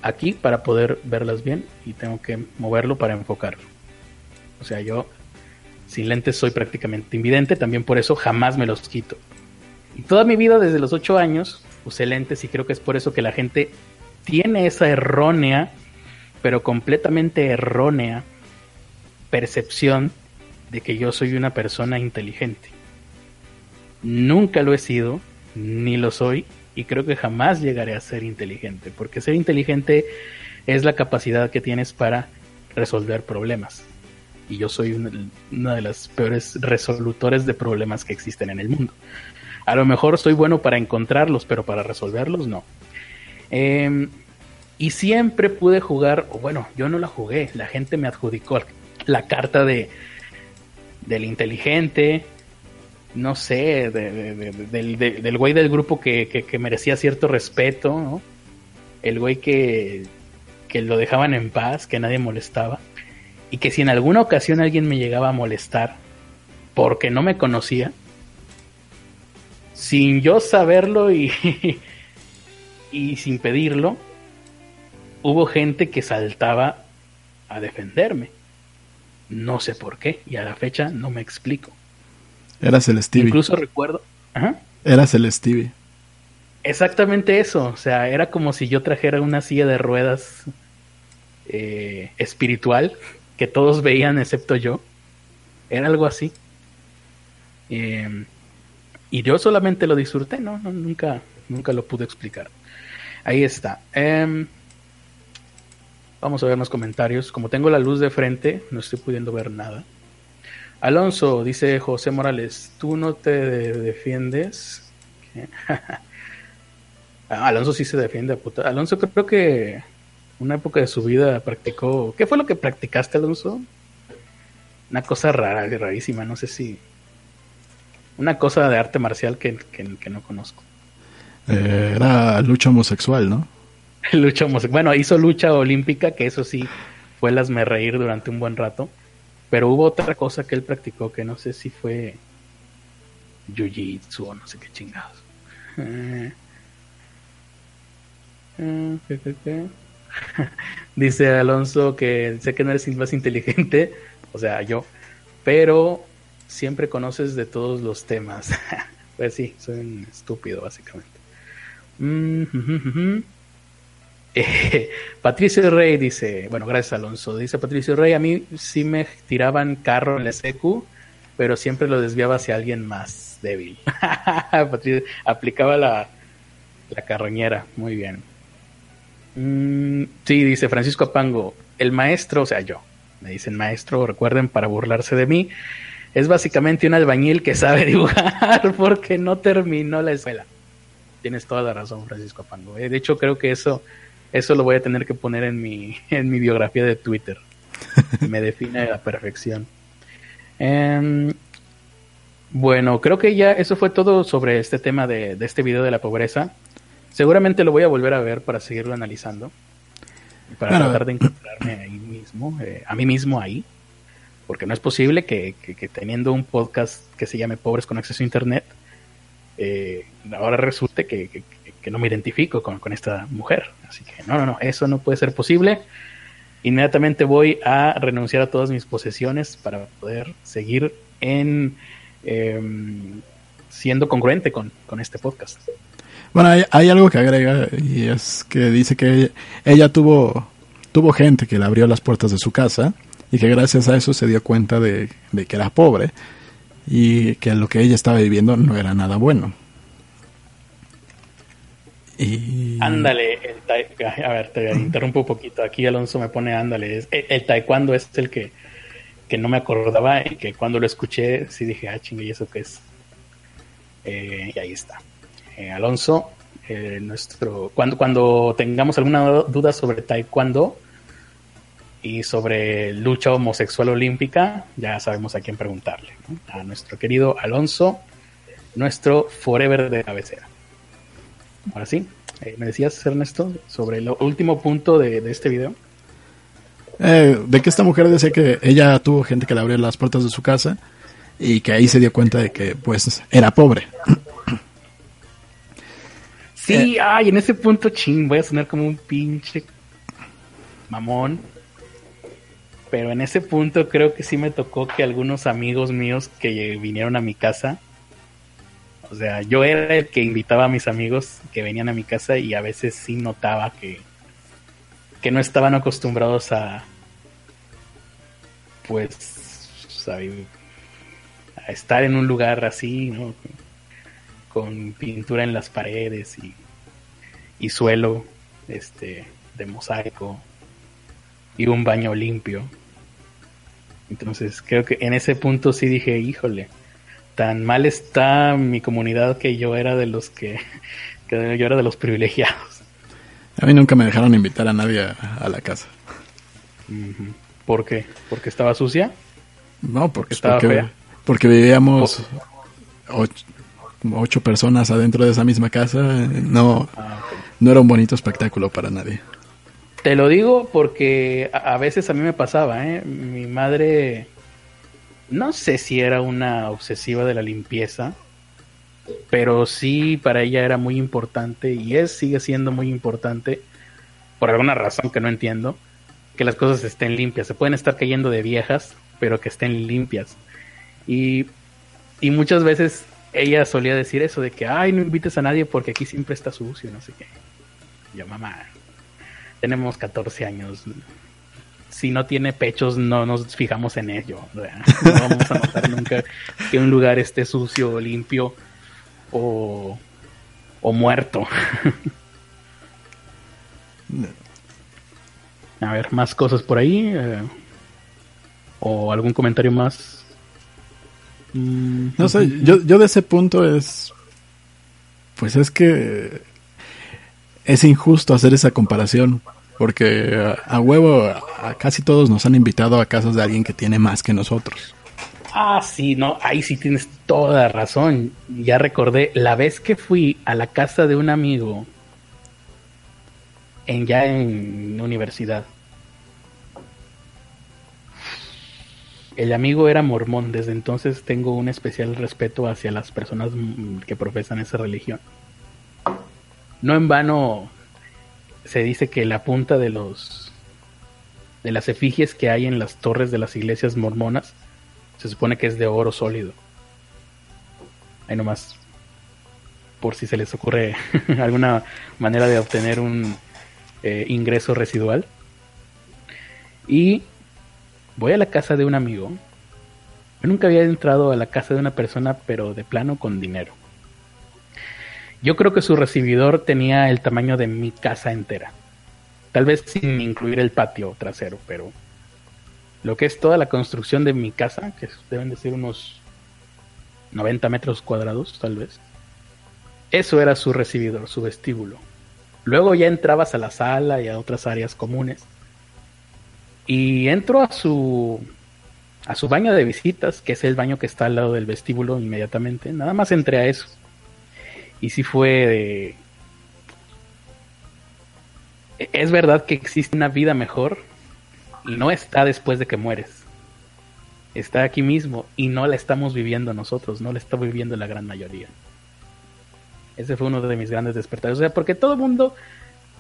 aquí para poder verlas bien y tengo que moverlo para enfocar. O sea, yo sin lentes soy prácticamente invidente, también por eso jamás me los quito. Y toda mi vida, desde los 8 años, usé lentes y creo que es por eso que la gente tiene esa errónea, pero completamente errónea percepción de que yo soy una persona inteligente. Nunca lo he sido, ni lo soy, y creo que jamás llegaré a ser inteligente, porque ser inteligente es la capacidad que tienes para resolver problemas. Y yo soy una, de las peores resolutores de problemas que existen en el mundo. A lo mejor soy bueno para encontrarlos, pero para resolverlos no. Em, y siempre pude jugar, bueno, yo no la jugué, la gente me adjudicó la carta de del inteligente, no sé, del, güey del grupo que, merecía cierto respeto. El güey que, que lo dejaban en paz, que nadie molestaba. Y que si en alguna ocasión alguien me llegaba a molestar porque no me conocía, sin yo saberlo y, (laughs) y sin pedirlo, hubo gente que saltaba a defenderme. No sé por qué, y a la fecha no me explico. Eras el Stevie. Incluso recuerdo. Ajá. Eras el Stevie. Exactamente eso. O sea, era como si yo trajera una silla de ruedas eh, espiritual que todos veían excepto yo. Era algo así. Em, y yo solamente lo disfruté, ¿no? nunca, nunca lo pude explicar. Ahí está. Em, vamos a ver los comentarios. Como tengo la luz de frente, no estoy pudiendo ver nada. Alonso, dice José Morales, tú no te defiendes. (laughs) Ah, Alonso sí se defiende, puta. Alonso creo que una época de su vida practicó. ¿Qué fue lo que practicaste, Alonso? Una cosa rara, rarísima, no sé si. Una cosa de arte marcial que, no conozco. Eh, era lucha homosexual, ¿no? (laughs) lucha homosexual. Bueno, hizo lucha olímpica, que eso sí fue las me reír durante un buen rato. Pero hubo otra cosa que él practicó que no sé si fue jiu-jitsu o no sé qué chingados. Eh, (laughs) eh, Dice Alonso que sé que no eres más inteligente, o sea, yo, pero siempre conoces de todos los temas. (laughs) pues sí, soy un estúpido, básicamente. Mm, (laughs) Patricio Rey dice, bueno, gracias Alonso, dice Patricio Rey, a mí sí me tiraban carro en la SQ, pero siempre lo desviaba hacia alguien más débil. (laughs) aplicaba la, la carroñera, muy bien. Mm, sí, dice Francisco Apango, el maestro, o sea, yo, me dicen maestro, recuerden, para burlarse de mí, es básicamente un albañil que sabe (laughs) dibujar porque no terminó la escuela. Tienes toda la razón, Francisco Apango. Eh, de hecho, creo que eso eso lo voy a tener que poner en mi, (laughs) en mi biografía de Twitter. (laughs) Me define a la perfección. Em, bueno, creo que ya eso fue todo sobre este tema de, este video de la pobreza. Seguramente lo voy a volver a ver para seguirlo analizando. Para tratar de encontrarme ahí mismo, eh, a mí mismo ahí. Porque no es posible que, teniendo un podcast que se llame Pobres con Acceso a Internet, eh, ahora resulte que, no me identifico con, esta mujer. Así que no, no, no, eso no puede ser posible. Inmediatamente voy a renunciar a todas mis posesiones para poder seguir en em, siendo congruente con, este podcast. Bueno, hay, algo que agrega y es que dice que ella tuvo, tuvo gente que le abrió las puertas de su casa y que gracias a eso se dio cuenta de, de que era pobre y que lo que ella estaba viviendo no era nada bueno. Y... Ándale, el a ver, te interrumpo un poquito. Aquí Alonso me pone ándale. el, taekwondo es el que, no me acordaba y que cuando lo escuché sí dije, ah, chingue, ¿y eso qué es? Eh, y ahí está. Eh, Alonso, eh, nuestro cuando, cuando tengamos alguna duda sobre taekwondo y sobre lucha homosexual olímpica, ya sabemos a quién preguntarle. A nuestro querido Alonso, nuestro forever de cabecera. Ahora sí, eh, me decías, Ernesto, sobre el último punto de, este video. Eh, de que esta mujer decía que ella tuvo gente que le abrió las puertas de su casa y que ahí se dio cuenta de que pues era pobre. Sí, eh, ay, en ese punto, ching, voy a sonar como un pinche mamón. Pero en ese punto creo que sí me tocó que algunos amigos míos que vinieron a mi casa o sea, yo era el que invitaba a mis amigos que venían a mi casa y a veces sí notaba que, que no estaban acostumbrados a, pues, a estar en un lugar así, ¿no? Con pintura en las paredes y y suelo este de mosaico y un baño limpio. Entonces creo que en ese punto sí dije, híjole, tan mal está mi comunidad que yo era de los que, (laughs) que yo era de los privilegiados. A mí nunca me dejaron invitar a nadie a, la casa. ¿Por qué? ¿Porque estaba sucia? No, porque estaba porque, porque vivíamos ocho, personas adentro de esa misma casa. No, ah, no era un bonito espectáculo para nadie. Te lo digo porque a, veces a mí me pasaba, ¿eh? Mi madre, no sé si era una obsesiva de la limpieza, pero sí para ella era muy importante y es, sigue siendo muy importante, por alguna razón que no entiendo, que las cosas estén limpias. Se pueden estar cayendo de viejas, pero que estén limpias. Y, y muchas veces ella solía decir eso de que, ay, no invites a nadie porque aquí siempre está sucio, no sé qué. Yo, mamá, tenemos 14 años. Si no tiene pechos, no nos fijamos en ello. No vamos a notar nunca que un lugar esté sucio limpio o, o muerto. (laughs) A ver, más cosas por ahí. Eh, o algún comentario más. No sé, yo, yo de ese punto es. Pues es que es injusto hacer esa comparación, porque a, huevo a casi todos nos han invitado a casas de alguien que tiene más que nosotros. Ah, sí, no, ahí sí tienes toda razón. Ya recordé la vez que fui a la casa de un amigo en ya en universidad. El amigo era mormón, desde entonces tengo un especial respeto hacia las personas que profesan esa religión. No en vano se dice que la punta de los de las efigies que hay en las torres de las iglesias mormonas se supone que es de oro sólido. Ahí nomás por si se les ocurre (laughs) alguna manera de obtener un eh, ingreso residual. Y voy a la casa de un amigo. Yo nunca había entrado a la casa de una persona, pero de plano con dinero. Yo creo que su recibidor tenía el tamaño de mi casa entera. Tal vez sin incluir el patio trasero, pero lo que es toda la construcción de mi casa, que deben de ser unos 90 metros cuadrados, tal vez. Eso era su recibidor, su vestíbulo. Luego ya entrabas a la sala y a otras áreas comunes. Y entro a su a su baño de visitas, que es el baño que está al lado del vestíbulo inmediatamente. Nada más entré a eso. Y si fue de... Es verdad que existe una vida mejor no está después de que mueres. Está aquí mismo y no la estamos viviendo nosotros, no la está viviendo la gran mayoría. Ese fue uno de mis grandes despertares. O sea, porque todo el mundo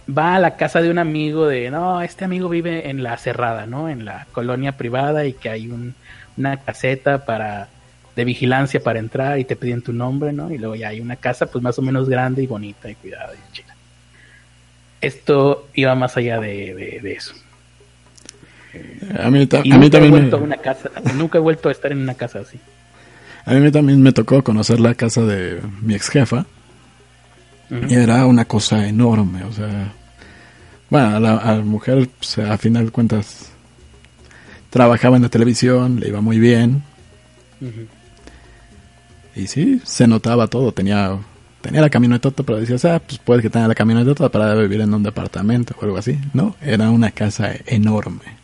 va a la casa de un amigo de, no, este amigo vive en la cerrada, ¿no? En la colonia privada y que hay una caseta para de vigilancia para entrar y te piden tu nombre, ¿no? Y luego ya hay una casa pues más o menos grande y bonita y cuidada y chida. Esto iba más allá de, eso. A mí, también he vuelto a una casa, nunca he vuelto a estar en una casa así. A mí también me tocó conocer la casa de mi ex jefa. Y era una cosa enorme, o sea... Bueno, a la, mujer, pues, a final de cuentas, trabajaba en la televisión, le iba muy bien. Y sí, se notaba todo. Tenía, tenía la camionetota, pero decías, ah, pues puede que tenga la camionetota para vivir en un departamento o algo así. No, era una casa enorme.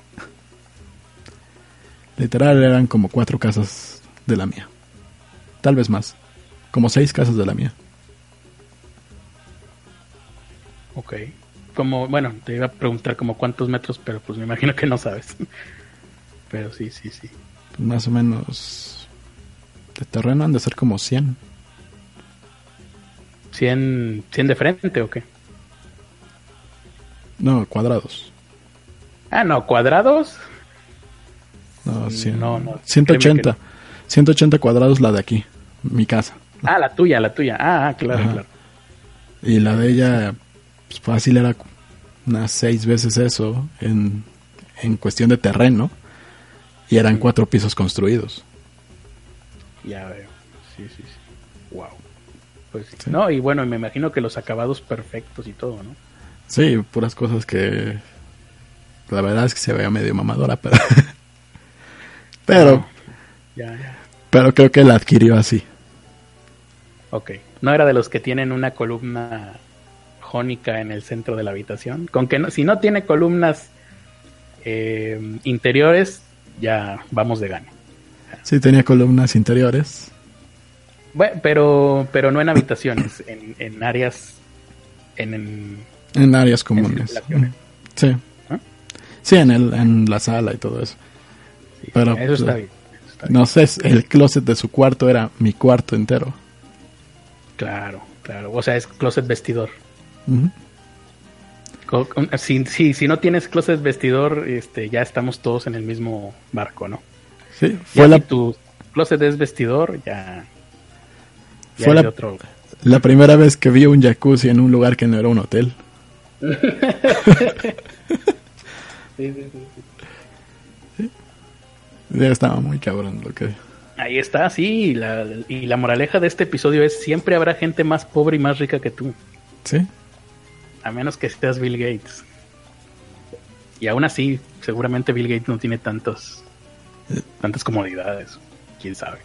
Literal eran como cuatro casas de la mía. Tal vez más. Como seis casas de la mía. Ok. Como, bueno, te iba a preguntar como cuántos metros, pero pues me imagino que no sabes. (laughs) pero sí, sí, sí. Más o menos de terreno han de ser como 100. ¿100, 100 de frente o qué? No, cuadrados. Ah, no, cuadrados. No, 100, no, no 180. 180 cuadrados la de aquí, mi casa. Ah, la tuya, la tuya. Ah, ah claro, claro. Y la de ella, pues fácil era unas seis veces eso en, en cuestión de terreno. Y eran cuatro pisos construidos. Ya veo. Sí, sí, sí. Wow. Pues No, y bueno, me imagino que los acabados perfectos y todo, ¿no? Sí, puras cosas que la verdad es que se veía medio mamadora, pero (laughs) pero pero creo que la adquirió así. Ok, no era de los que tienen una columna jónica en el centro de la habitación. Con que no, si no tiene columnas eh, interiores, ya vamos de gana. Sí, tenía columnas interiores. Bueno, pero, pero no en habitaciones, en, en áreas. En, en, áreas comunes. sí. ¿Ah? Sí, en, el, en la sala y todo eso. pero, eso está, bien, No sé, el closet de su cuarto era mi cuarto entero. Claro, claro. O sea, es closet vestidor. si, si, no tienes closet vestidor, este, ya estamos todos en el mismo barco, ¿no? Sí, fue la... Si tu closet es vestidor, ya fue la, la, primera vez que vi un jacuzzi en un lugar que no era un hotel. (laughs) sí, sí, sí, Ya estaba muy cabrón lo que... Ahí está, sí. La, y la moraleja de este episodio es siempre habrá gente más pobre y más rica que tú. Sí. A menos que seas Bill Gates. Y aún así, seguramente Bill Gates no tiene tantos, tantas comodidades. Quién sabe.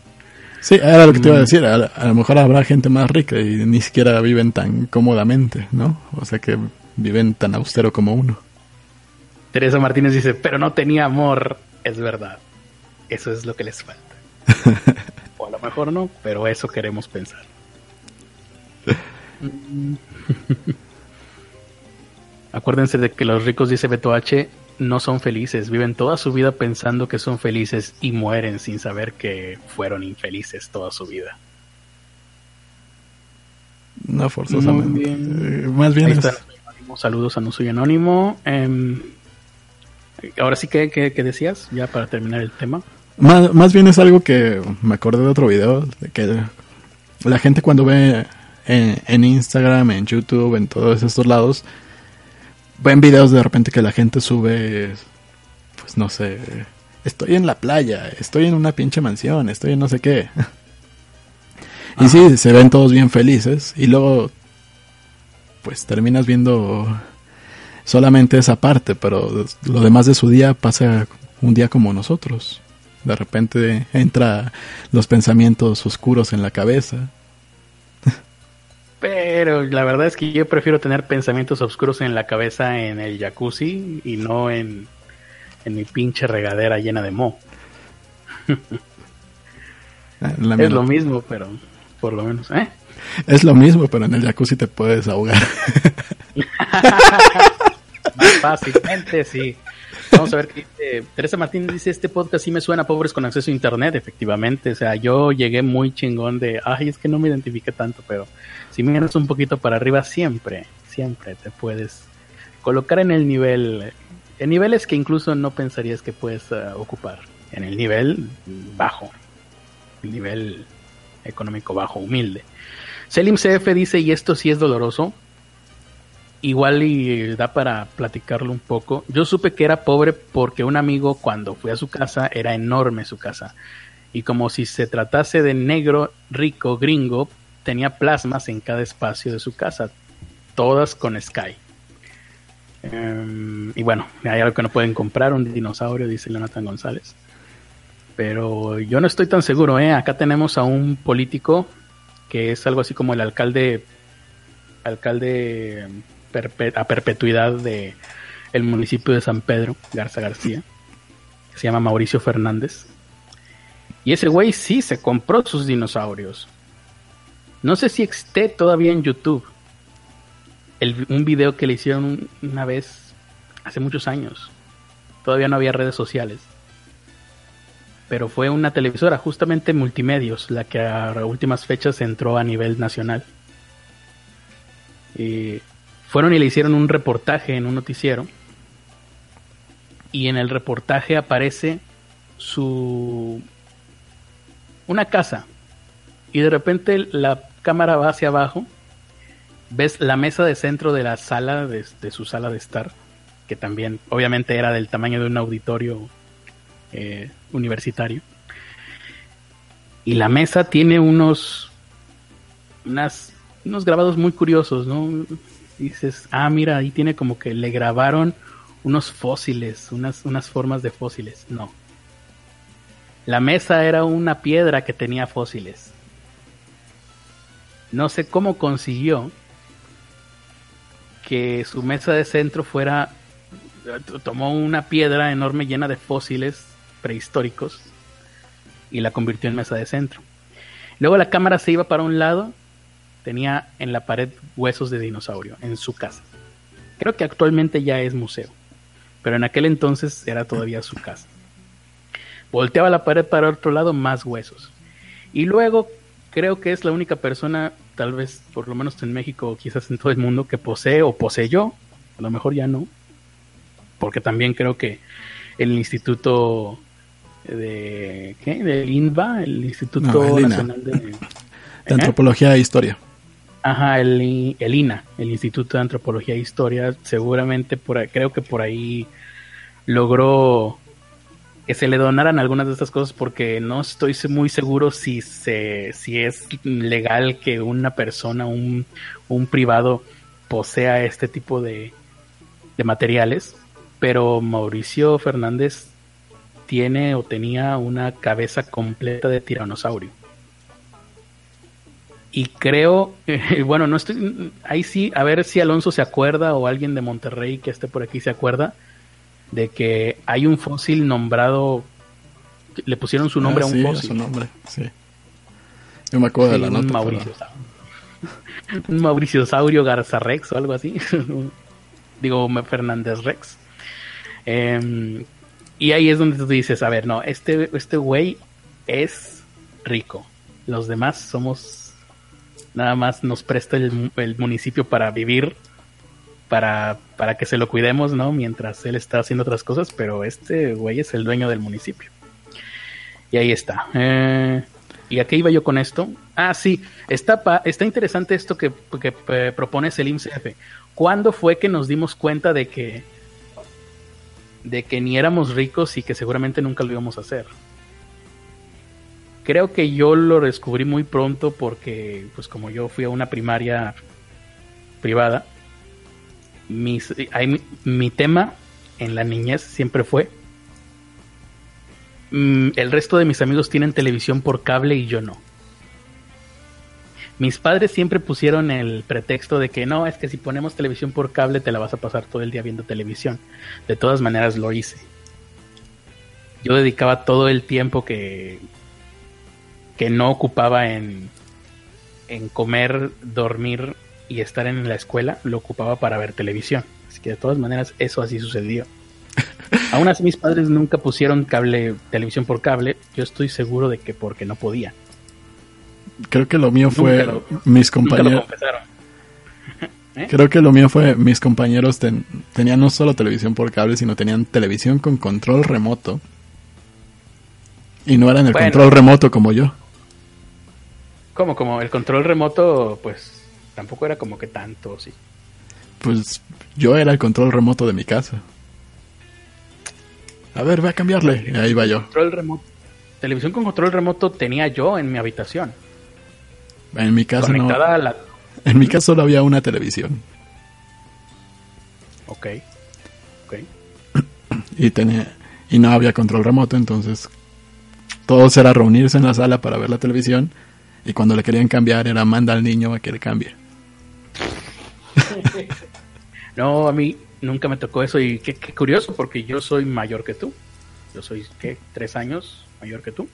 Sí, era lo que te iba a mm. decir. A, lo mejor habrá gente más rica y ni siquiera viven tan cómodamente, ¿no? O sea que viven tan austero como uno. Teresa Martínez dice, pero no tenía amor. Es verdad. Eso es lo que les falta. (laughs) o a lo mejor no, pero eso queremos pensar. (laughs) Acuérdense de que los ricos, dice Beto H, no son felices, viven toda su vida pensando que son felices y mueren sin saber que fueron infelices toda su vida. No forzosamente. Eh, más bien Saludos a No Soy Anónimo. Em, ahora sí que, decías, ya para terminar el tema. Más, más bien es algo que me acordé de otro video, de que la gente cuando ve en, en Instagram, en YouTube, en todos estos lados, ven videos de repente que la gente sube, pues no sé, estoy en la playa, estoy en una pinche mansión, estoy en no sé qué. y sí, se ven todos bien felices y luego, pues terminas viendo solamente esa parte, pero lo demás de su día pasa un día como nosotros. De repente entra los pensamientos oscuros en la cabeza pero la verdad es que yo prefiero tener pensamientos oscuros en la cabeza en el jacuzzi y no en, en mi pinche regadera llena de mo. Ah, es lo mismo, pero por lo menos, ¿eh? Es lo mismo, pero en el jacuzzi te puedes ahogar. (laughs) Más fácilmente, sí. Vamos a ver qué dice. Teresa Martínez dice, este podcast sí me suena a pobres con acceso a internet, efectivamente. O sea, yo llegué muy chingón de, ay, es que no me identifique tanto, pero si miras un poquito para arriba, siempre, siempre te puedes colocar en el nivel, en niveles que incluso no pensarías que puedes eh, ocupar, en el nivel bajo, el nivel económico bajo, humilde. Selim CF dice, y esto sí es doloroso, igual y da para platicarlo un poco. Yo supe que era pobre porque un amigo cuando fui a su casa era enorme su casa. Y como si se tratase de negro, rico, gringo, tenía plasmas en cada espacio de su casa, todas con Sky. Em, y bueno, hay algo que no pueden comprar, un dinosaurio, dice Jonathan González. Pero yo no estoy tan seguro, ¿eh? Acá tenemos a un político que es algo así como el alcalde, alcalde a perpetuidad de el municipio de San Pedro, Garza García, se llama Mauricio Fernández. Y ese güey sí se compró sus dinosaurios. No sé si esté todavía en YouTube. un video que le hicieron una vez hace muchos años. Todavía no había redes sociales. Pero fue una televisora, justamente Multimedios, la que a últimas fechas entró a nivel nacional. Y fueron y le hicieron un reportaje en un noticiero. Y en el reportaje aparece su. una casa. Y de repente la cámara va hacia abajo, ves la mesa de centro de la sala, de, su sala de estar, que también obviamente era del tamaño de un auditorio eh, universitario. Y la mesa tiene unos, unos grabados muy curiosos, ¿no? Dices, ah, mira, ahí tiene como que le grabaron unos fósiles, unas, unas formas de fósiles. No. La mesa era una piedra que tenía fósiles. No sé cómo consiguió que su mesa de centro fuera tomó una piedra enorme llena de fósiles prehistóricos y la convirtió en mesa de centro. Luego la cámara se iba para un lado, tenía en la pared huesos de dinosaurio en su casa. Creo que actualmente ya es museo, pero en aquel entonces era todavía su casa. Volteaba la pared para otro lado, más huesos. Y luego creo que es la única persona, tal vez por lo menos en México o quizás en todo el mundo, que posee o poseyó, a lo mejor ya no, porque también creo que el Instituto de ¿qué? del INVA, el Instituto Nacional de, (laughs) de Antropología e Historia. Ajá, el, el, INA, el Instituto de Antropología e Historia, seguramente por ahí, creo que por ahí logró que se le donaran algunas de estas cosas porque no estoy muy seguro si se si es legal que una persona, un, un privado posea este tipo de, de materiales pero Mauricio Fernández tiene o tenía una cabeza completa de tiranosaurio. Y creo, (laughs) bueno, no estoy, ahí sí, a ver si Alonso se acuerda o alguien de Monterrey que esté por aquí se acuerda de que hay un fósil nombrado, le pusieron su nombre ah, a un fósil. Su nombre, sí. Yo me acuerdo de la nota. Mauricio, (laughs) un Mauricio Saurio Garza Rex o algo así. (laughs) Digo, Fernández Rex. Em, y ahí es donde tú dices, a ver, no, este, este güey es rico. Los demás somos, nada más nos presta el, municipio para vivir, para, para que se lo cuidemos, ¿no? Mientras él está haciendo otras cosas, pero este güey es el dueño del municipio. Y ahí está. Eh, ¿Y a qué iba yo con esto? Ah, sí, está, está interesante esto que, que eh, propones el IMCF. ¿Cuándo fue que nos dimos cuenta de que de que ni éramos ricos y que seguramente nunca lo íbamos a hacer. Creo que yo lo descubrí muy pronto porque, pues como yo fui a una primaria privada, mi tema en la niñez siempre fue, mm, el resto de mis amigos tienen televisión por cable y yo no. Mis padres siempre pusieron el pretexto de que no, es que si ponemos televisión por cable te la vas a pasar todo el día viendo televisión. De todas maneras lo hice. Yo dedicaba todo el tiempo que, que no ocupaba en, en comer, dormir y estar en la escuela, lo ocupaba para ver televisión. Así que de todas maneras eso así sucedió. (laughs) Aún así mis padres nunca pusieron cable, televisión por cable. Yo estoy seguro de que porque no podía creo que lo mío fue mis compañeros. (laughs) ¿Eh? Creo que lo mío fue mis compañeros tenían no solo televisión por cable, sino tenían televisión con control remoto. Y no eran el control remoto como yo. Como como el control remoto, pues tampoco era como que tanto, sí. Pues yo era el control remoto de mi casa. A ver, voy a cambiarle. ahí va yo. Control remoto. Televisión con control remoto tenía yo en mi habitación. En mi caso no. En mi caso solo había una televisión. Ok. Ok. y tenía y no había control remoto, entonces todos era reunirse en la sala para ver la televisión y cuando le querían cambiar era manda al niño a que le cambie. (laughs) no, a mí nunca me tocó eso y qué, curioso porque yo soy mayor que tú. Yo soy, ¿qué? ¿Tres años mayor que tú?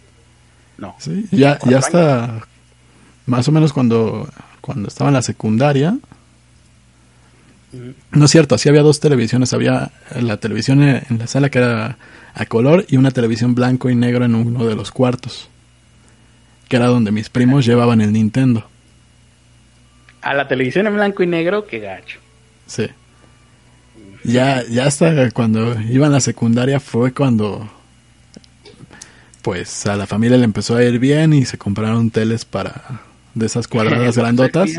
No. Sí, ya, ya está más o menos cuando, cuando estaba en la secundaria. No es cierto, así había dos televisiones. Había la televisión en la sala que era a color y una televisión blanco y negro en uno de los cuartos. Que era donde mis primos llevaban el Nintendo. A la televisión en blanco y negro, qué gacho. Sí. Ya, ya hasta cuando iba en la secundaria fue cuando pues a la familia le empezó a ir bien y se compraron teles para de esas cuadradas (laughs) grandotas.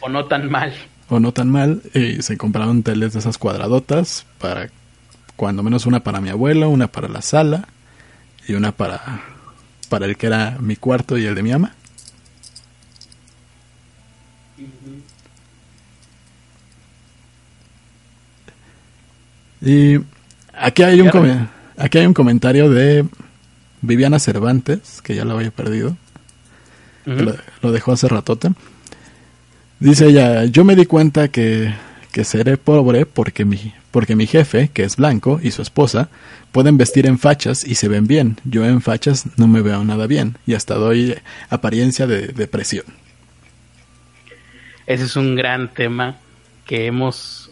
o no tan mal. O no tan mal. Y se compraron teles de esas cuadradotas para cuando menos una para mi abuelo, una para la sala y una para, para el que era mi cuarto y el de mi ama. Y aquí hay un, aquí hay un comentario de Viviana Cervantes, que ya lo había perdido. lo, dejó hace ratote. Dice ella, yo me di cuenta que, que seré pobre porque mi, porque mi jefe, que es blanco, y su esposa, pueden vestir en fachas y se ven bien. Yo en fachas no me veo nada bien y hasta doy apariencia de depresión. Ese es un gran tema que hemos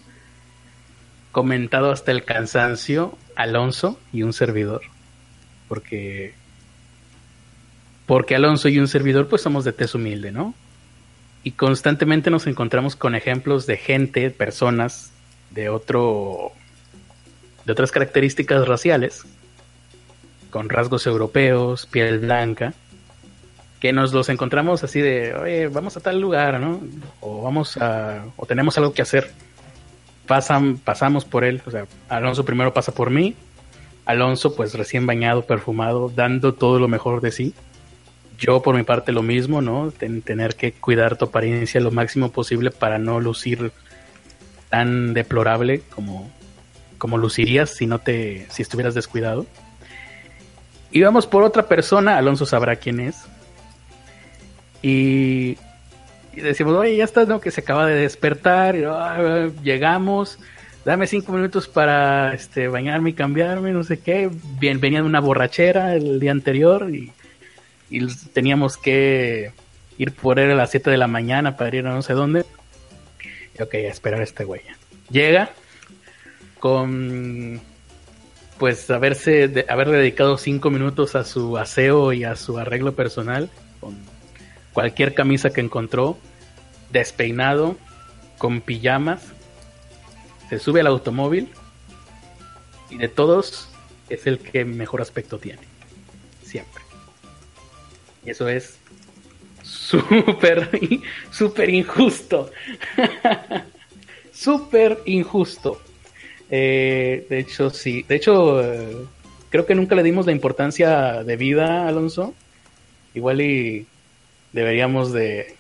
comentado hasta el cansancio, Alonso y un servidor. Porque porque Alonso y un servidor pues somos de tez humilde, ¿no? Y constantemente nos encontramos con ejemplos de gente, personas de otro de otras características raciales con rasgos europeos, piel blanca, que nos los encontramos así de, oye, vamos a tal lugar, ¿no? O vamos a, o tenemos algo que hacer. Pasan, pasamos por él, o sea, Alonso primero pasa por mí, Alonso pues recién bañado, perfumado, dando todo lo mejor de sí. Yo por mi parte lo mismo, ¿no? tener que cuidar tu apariencia lo máximo posible para no lucir tan deplorable como, como lucirías si no te, si estuvieras descuidado. Y vamos por otra persona, Alonso sabrá quién es, y, decimos, oye, ya estás, ¿no? Que se acaba de despertar, y, ah, llegamos, dame cinco minutos para este, bañarme y cambiarme, no sé qué. Bien, venía de una borrachera el día anterior y, teníamos que ir por él a las 7 de la mañana para ir a no sé dónde. Ok, a esperar a este güey. Llega con pues haberse haber dedicado cinco minutos a su aseo y a su arreglo personal con cualquier camisa que encontró, despeinado, con pijamas, se sube al automóvil y de todos es el que mejor aspecto tiene. Siempre. Y eso es súper, injusto. súper injusto. Eh, de hecho, sí. De hecho, eh, creo que nunca le dimos la importancia de vida, Alonso. Igual y deberíamos de,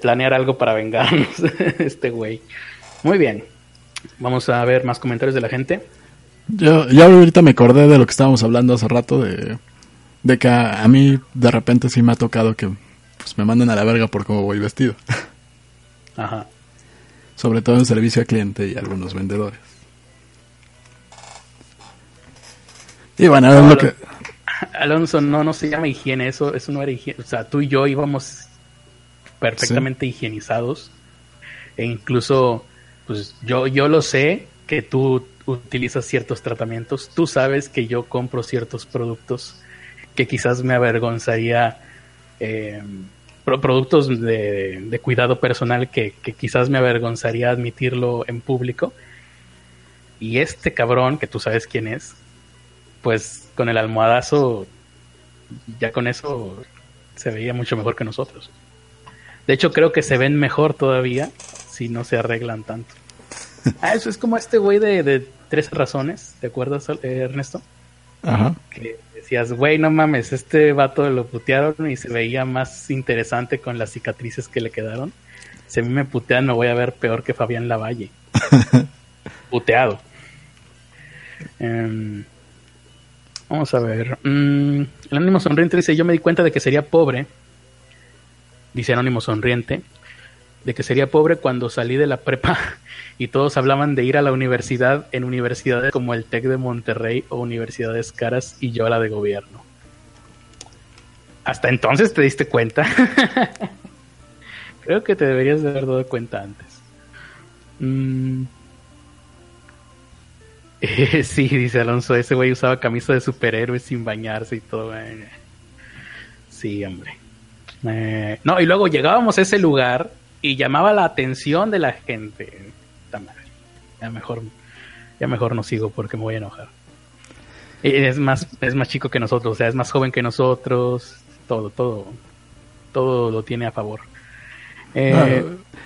planear algo para vengarnos (laughs) este güey. Muy bien. Vamos a ver más comentarios de la gente. Yo, ya ahorita me acordé de lo que estábamos hablando hace rato, de, de que a, mí de repente sí me ha tocado que pues, me manden a la verga por cómo voy vestido. Ajá. Sobre todo en servicio al cliente y algunos vendedores. Y bueno, es lo que... Alonso, no, no se llama higiene, eso, eso no era higiene. O sea, tú y yo íbamos perfectamente higienizados. E incluso, pues yo, yo lo sé que tú utilizas ciertos tratamientos. Tú sabes que yo compro ciertos productos que quizás me avergonzaría. Eh, productos de, cuidado personal que, que quizás me avergonzaría admitirlo en público. Y este cabrón, que tú sabes quién es, pues con el almohadazo, ya con eso se veía mucho mejor que nosotros. De hecho, creo que se ven mejor todavía si no se arreglan tanto. (laughs) Ah, eso es como este güey de, de tres razones, ¿te acuerdas, Ernesto? Ajá. Que decías, güey, no mames, este vato lo putearon y se veía más interesante con las cicatrices que le quedaron. Si a mí me putean, me voy a ver peor que Fabián Lavalle. (laughs) Puteado. Eh, Vamos a ver. Mm, el Anónimo Sonriente dice: Yo me di cuenta de que sería pobre. Dice Anónimo Sonriente. De que sería pobre cuando salí de la prepa (laughs) y todos hablaban de ir a la universidad en universidades como el TEC de Monterrey o universidades caras y yo a la de gobierno. Hasta entonces te diste cuenta. (laughs) Creo que te deberías de haber dado cuenta antes. Mmm (laughs) sí, dice Alonso, ese güey usaba camisa de superhéroe sin bañarse y todo. Sí, hombre. Eh, no, y luego llegábamos a ese lugar y llamaba la atención de la gente. Ya mejor, ya mejor no sigo porque me voy a enojar. Es más, es más chico que nosotros, o sea, es más joven que nosotros. Todo, todo, todo lo tiene a favor. Eh,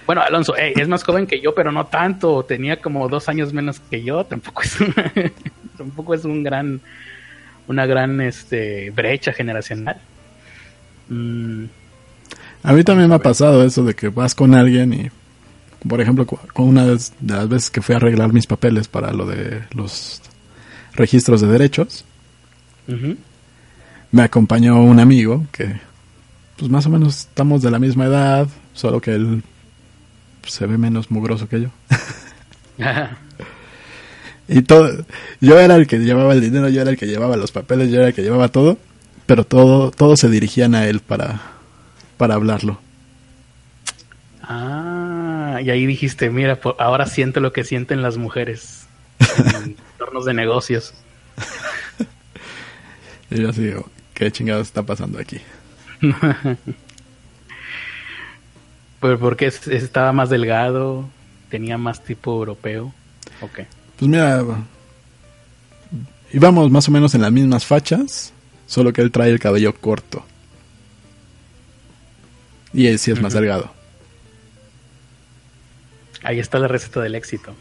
bueno, Alonso, es más joven que yo, pero no tanto. Tenía como dos años menos que yo. Tampoco es una, (laughs) tampoco es un gran, una gran este, brecha generacional. Mm. A mí también me ha pasado eso de que vas con alguien y, por ejemplo, con una de las veces que fui a arreglar mis papeles para lo de los registros de derechos, me acompañó un amigo que, pues más o menos estamos de la misma edad, solo que él se ve menos mugroso que yo. (laughs) Y todo, yo era el que llevaba el dinero, yo era el que llevaba los papeles, yo era el que llevaba todo, pero todo, todos se dirigían a él para, para hablarlo. ah, y ahí dijiste, mira, po- ahora siento lo que sienten las mujeres en (laughs) entornos de negocios. (laughs) Y yo así digo, ¿qué chingados está pasando aquí? (laughs) Pero porque es- estaba más delgado, tenía más tipo europeo. Ok. Pues mira, íbamos más o menos en las mismas fachas, solo que él trae el cabello corto. Y él sí es más delgado. Ahí está la receta del éxito.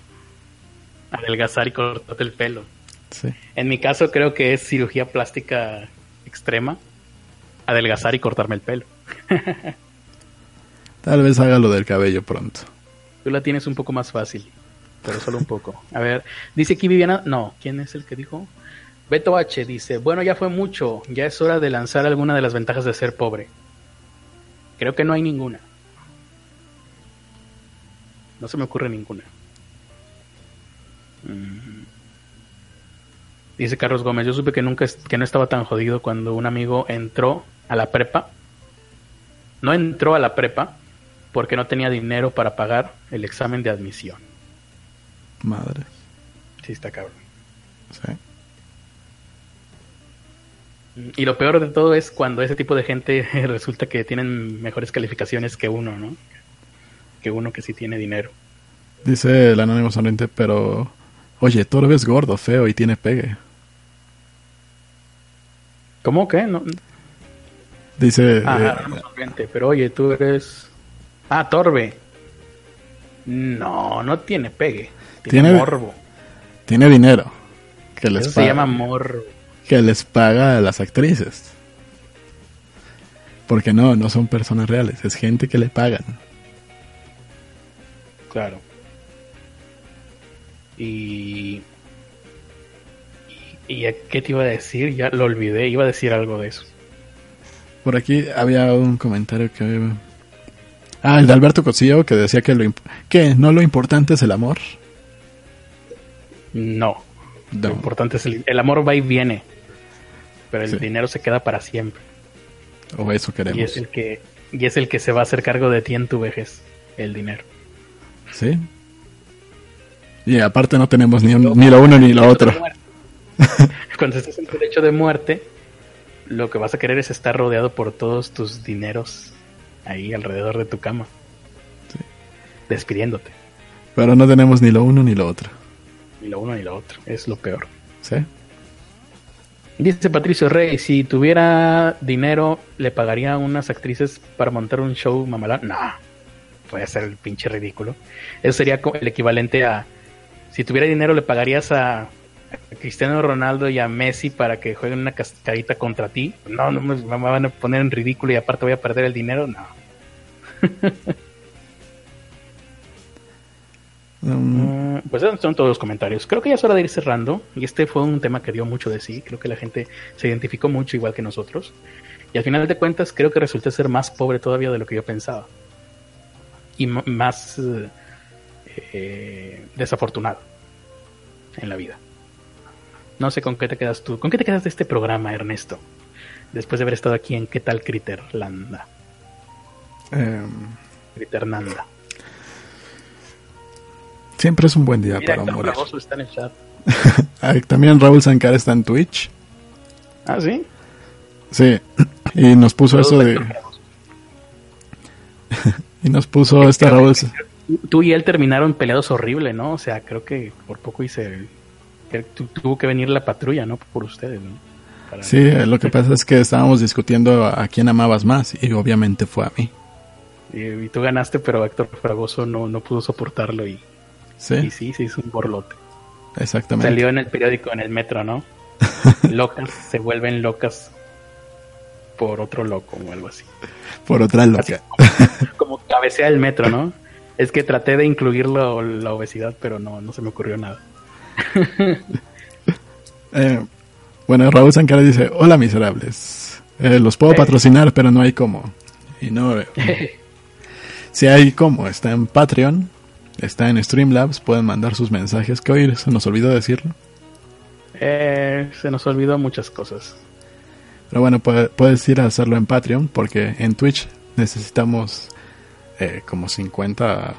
Adelgazar y cortarte el pelo. Sí. En mi caso creo que es cirugía plástica extrema. Adelgazar y cortarme el pelo. (laughs) Tal vez haga lo del cabello pronto. Tú la tienes un poco más fácil, pero solo un poco. A ver, dice aquí Viviana, no, ¿quién es el que dijo? Beto H dice, bueno, ya fue mucho, ya es hora de lanzar alguna de las ventajas de ser pobre. Creo que no hay ninguna. No se me ocurre ninguna. Mm. Dice Carlos Gómez, yo supe que nunca que no estaba tan jodido cuando un amigo entró a la prepa. No entró a la prepa porque no tenía dinero para pagar el examen de admisión. Madre. Sí, está cabrón. Sí. Y lo peor de todo es cuando ese tipo de gente (laughs) resulta que tienen mejores calificaciones que uno, ¿no? Que uno que sí tiene dinero. Dice el anónimo sonriente, pero... Oye, Torbe es gordo, feo y tiene pegue. ¿Cómo que? No, Dice... ah, eh, sonriente, pero oye, tú eres... Ah, Torbe. No, no tiene pegue. Tiene, Tiene- morbo. tiene dinero. Que les, Eso se llama morbo. Que les paga a las actrices. Porque no, no son personas reales, es gente que le pagan. Claro. Y... ¿Y y qué te iba a decir? Ya lo olvidé, iba a decir algo de eso. Por aquí había un comentario que... Ah, el de Alberto Cosillo que decía que lo que no lo importante es el amor. No. Lo No. importante es el, el amor va y viene. Pero el Sí. dinero se queda para siempre. O eso queremos. Y es el que y es el que se va a hacer cargo de ti en tu vejez, el dinero. Sí. Y aparte no tenemos ni, un- ni lo uno ni lo otro. (laughs) Cuando estés en tu lecho de muerte, lo que vas a querer es estar rodeado por todos tus dineros ahí alrededor de tu cama. Sí. Despidiéndote. Pero no tenemos ni lo uno ni lo otro. Ni lo uno ni lo otro. Es lo peor. ¿Sí? Dice Patricio Rey, si tuviera dinero, ¿le pagaría a unas actrices para montar un show mamalón? No, puede ser el pinche ridículo. Eso sería el equivalente a, si tuviera dinero, ¿le pagarías a, a Cristiano Ronaldo y a Messi para que jueguen una cascarita contra ti? No, no me, me van a poner en ridículo y aparte voy a perder el dinero. No. (laughs) Mm, Pues esos son todos los comentarios. Creo que ya es hora de ir cerrando. Y este fue un tema que dio mucho de sí. Creo que la gente se identificó mucho igual que nosotros. Y al final de cuentas creo que resulté ser más pobre todavía de lo que yo pensaba. Y más eh, desafortunado en la vida. No sé con qué te quedas tú. ¿Con qué te quedas de este programa, Ernesto? Después de haber estado aquí en ¿Qué tal Criterlanda? em, Criternanda. Siempre es un buen día Mira, para Héctor morir. Fragoso está en el chat. (laughs) Ah, También Raúl Sancar está en Twitch. Ah, ¿sí? Sí. Y nos puso eso de... (laughs) Y nos puso este Creo Raúl... que Tú y él terminaron peleados horrible, ¿no? O sea, creo que por poco hice... tuvo que venir la patrulla, ¿no? Por ustedes, ¿no? Para- Sí, lo que pasa es que estábamos discutiendo a, a quién amabas más y obviamente fue a mí. Y, y tú ganaste, pero Héctor Fragoso no, no pudo soportarlo y, y Sí, sí, se hizo un borlote. exactamente. Salió en el periódico, en el metro, ¿no? (laughs) Locas se vuelven locas por otro loco o algo así. Por otra loca. Como, cabecea el metro, ¿no? Es que traté de incluirlo la obesidad, pero no, no se me ocurrió nada. (laughs) Eh, bueno, Raúl Sankara dice, hola miserables. Eh, los puedo patrocinar, pero no hay cómo. Y no... (laughs) si hay cómo, está en Patreon, está en Streamlabs, pueden mandar sus mensajes. Que hoy se nos olvidó decirlo. Eh, se nos olvidó muchas cosas. Pero bueno, puedes ir a hacerlo en Patreon porque en Twitch necesitamos eh, como 50,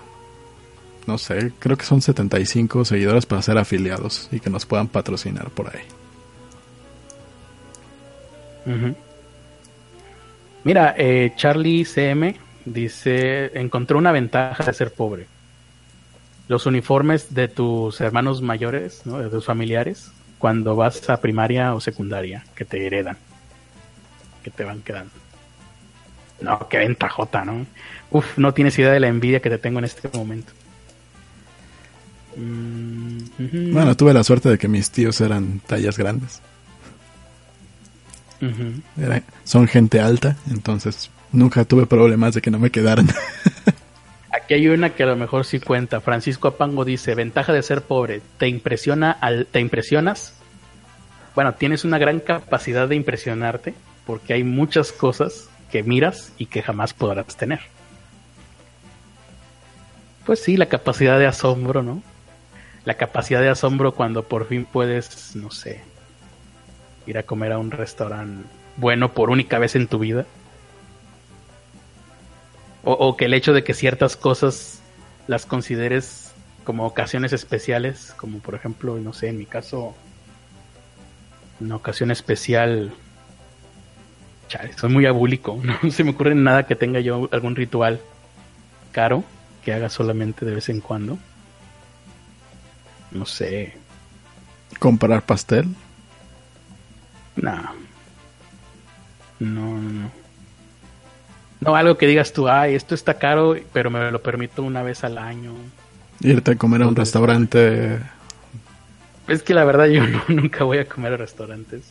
no sé, creo que son 75 seguidores para ser afiliados y que nos puedan patrocinar por ahí. Mira, eh, Charlie CM dice, encontró una ventaja de ser pobre. Los uniformes de tus hermanos mayores, de tus familiares, cuando vas a primaria o secundaria, que te heredan que te van quedando. No, qué ventajota, ¿no? Uf, no tienes idea de la envidia que te tengo en este momento. Mm, bueno, tuve la suerte de que mis tíos eran tallas grandes. son gente alta, entonces nunca tuve problemas de que no me quedaran. (laughs) Aquí hay una que a lo mejor sí cuenta. Francisco Apango dice, ventaja de ser pobre, te impresiona al, te impresionas. Bueno, tienes una gran capacidad de impresionarte porque hay muchas cosas que miras y que jamás podrás tener. Pues sí, la capacidad de asombro, ¿no? La capacidad de asombro cuando por fin puedes, no sé, ir a comer a un restaurante bueno por única vez en tu vida. O, o, que el hecho de que ciertas cosas las consideres como ocasiones especiales, como por ejemplo, no sé, en mi caso, una ocasión especial soy muy abúlico. (laughs) No se me ocurre nada que tenga yo algún ritual caro que haga solamente de vez en cuando. No sé. ¿Comprar pastel? No. No, no, no. Algo que digas tú, ay, esto está caro, pero me lo permito una vez al año. Irte a comer a un restaurante. Es que la verdad yo (laughs) nunca voy a comer a restaurantes.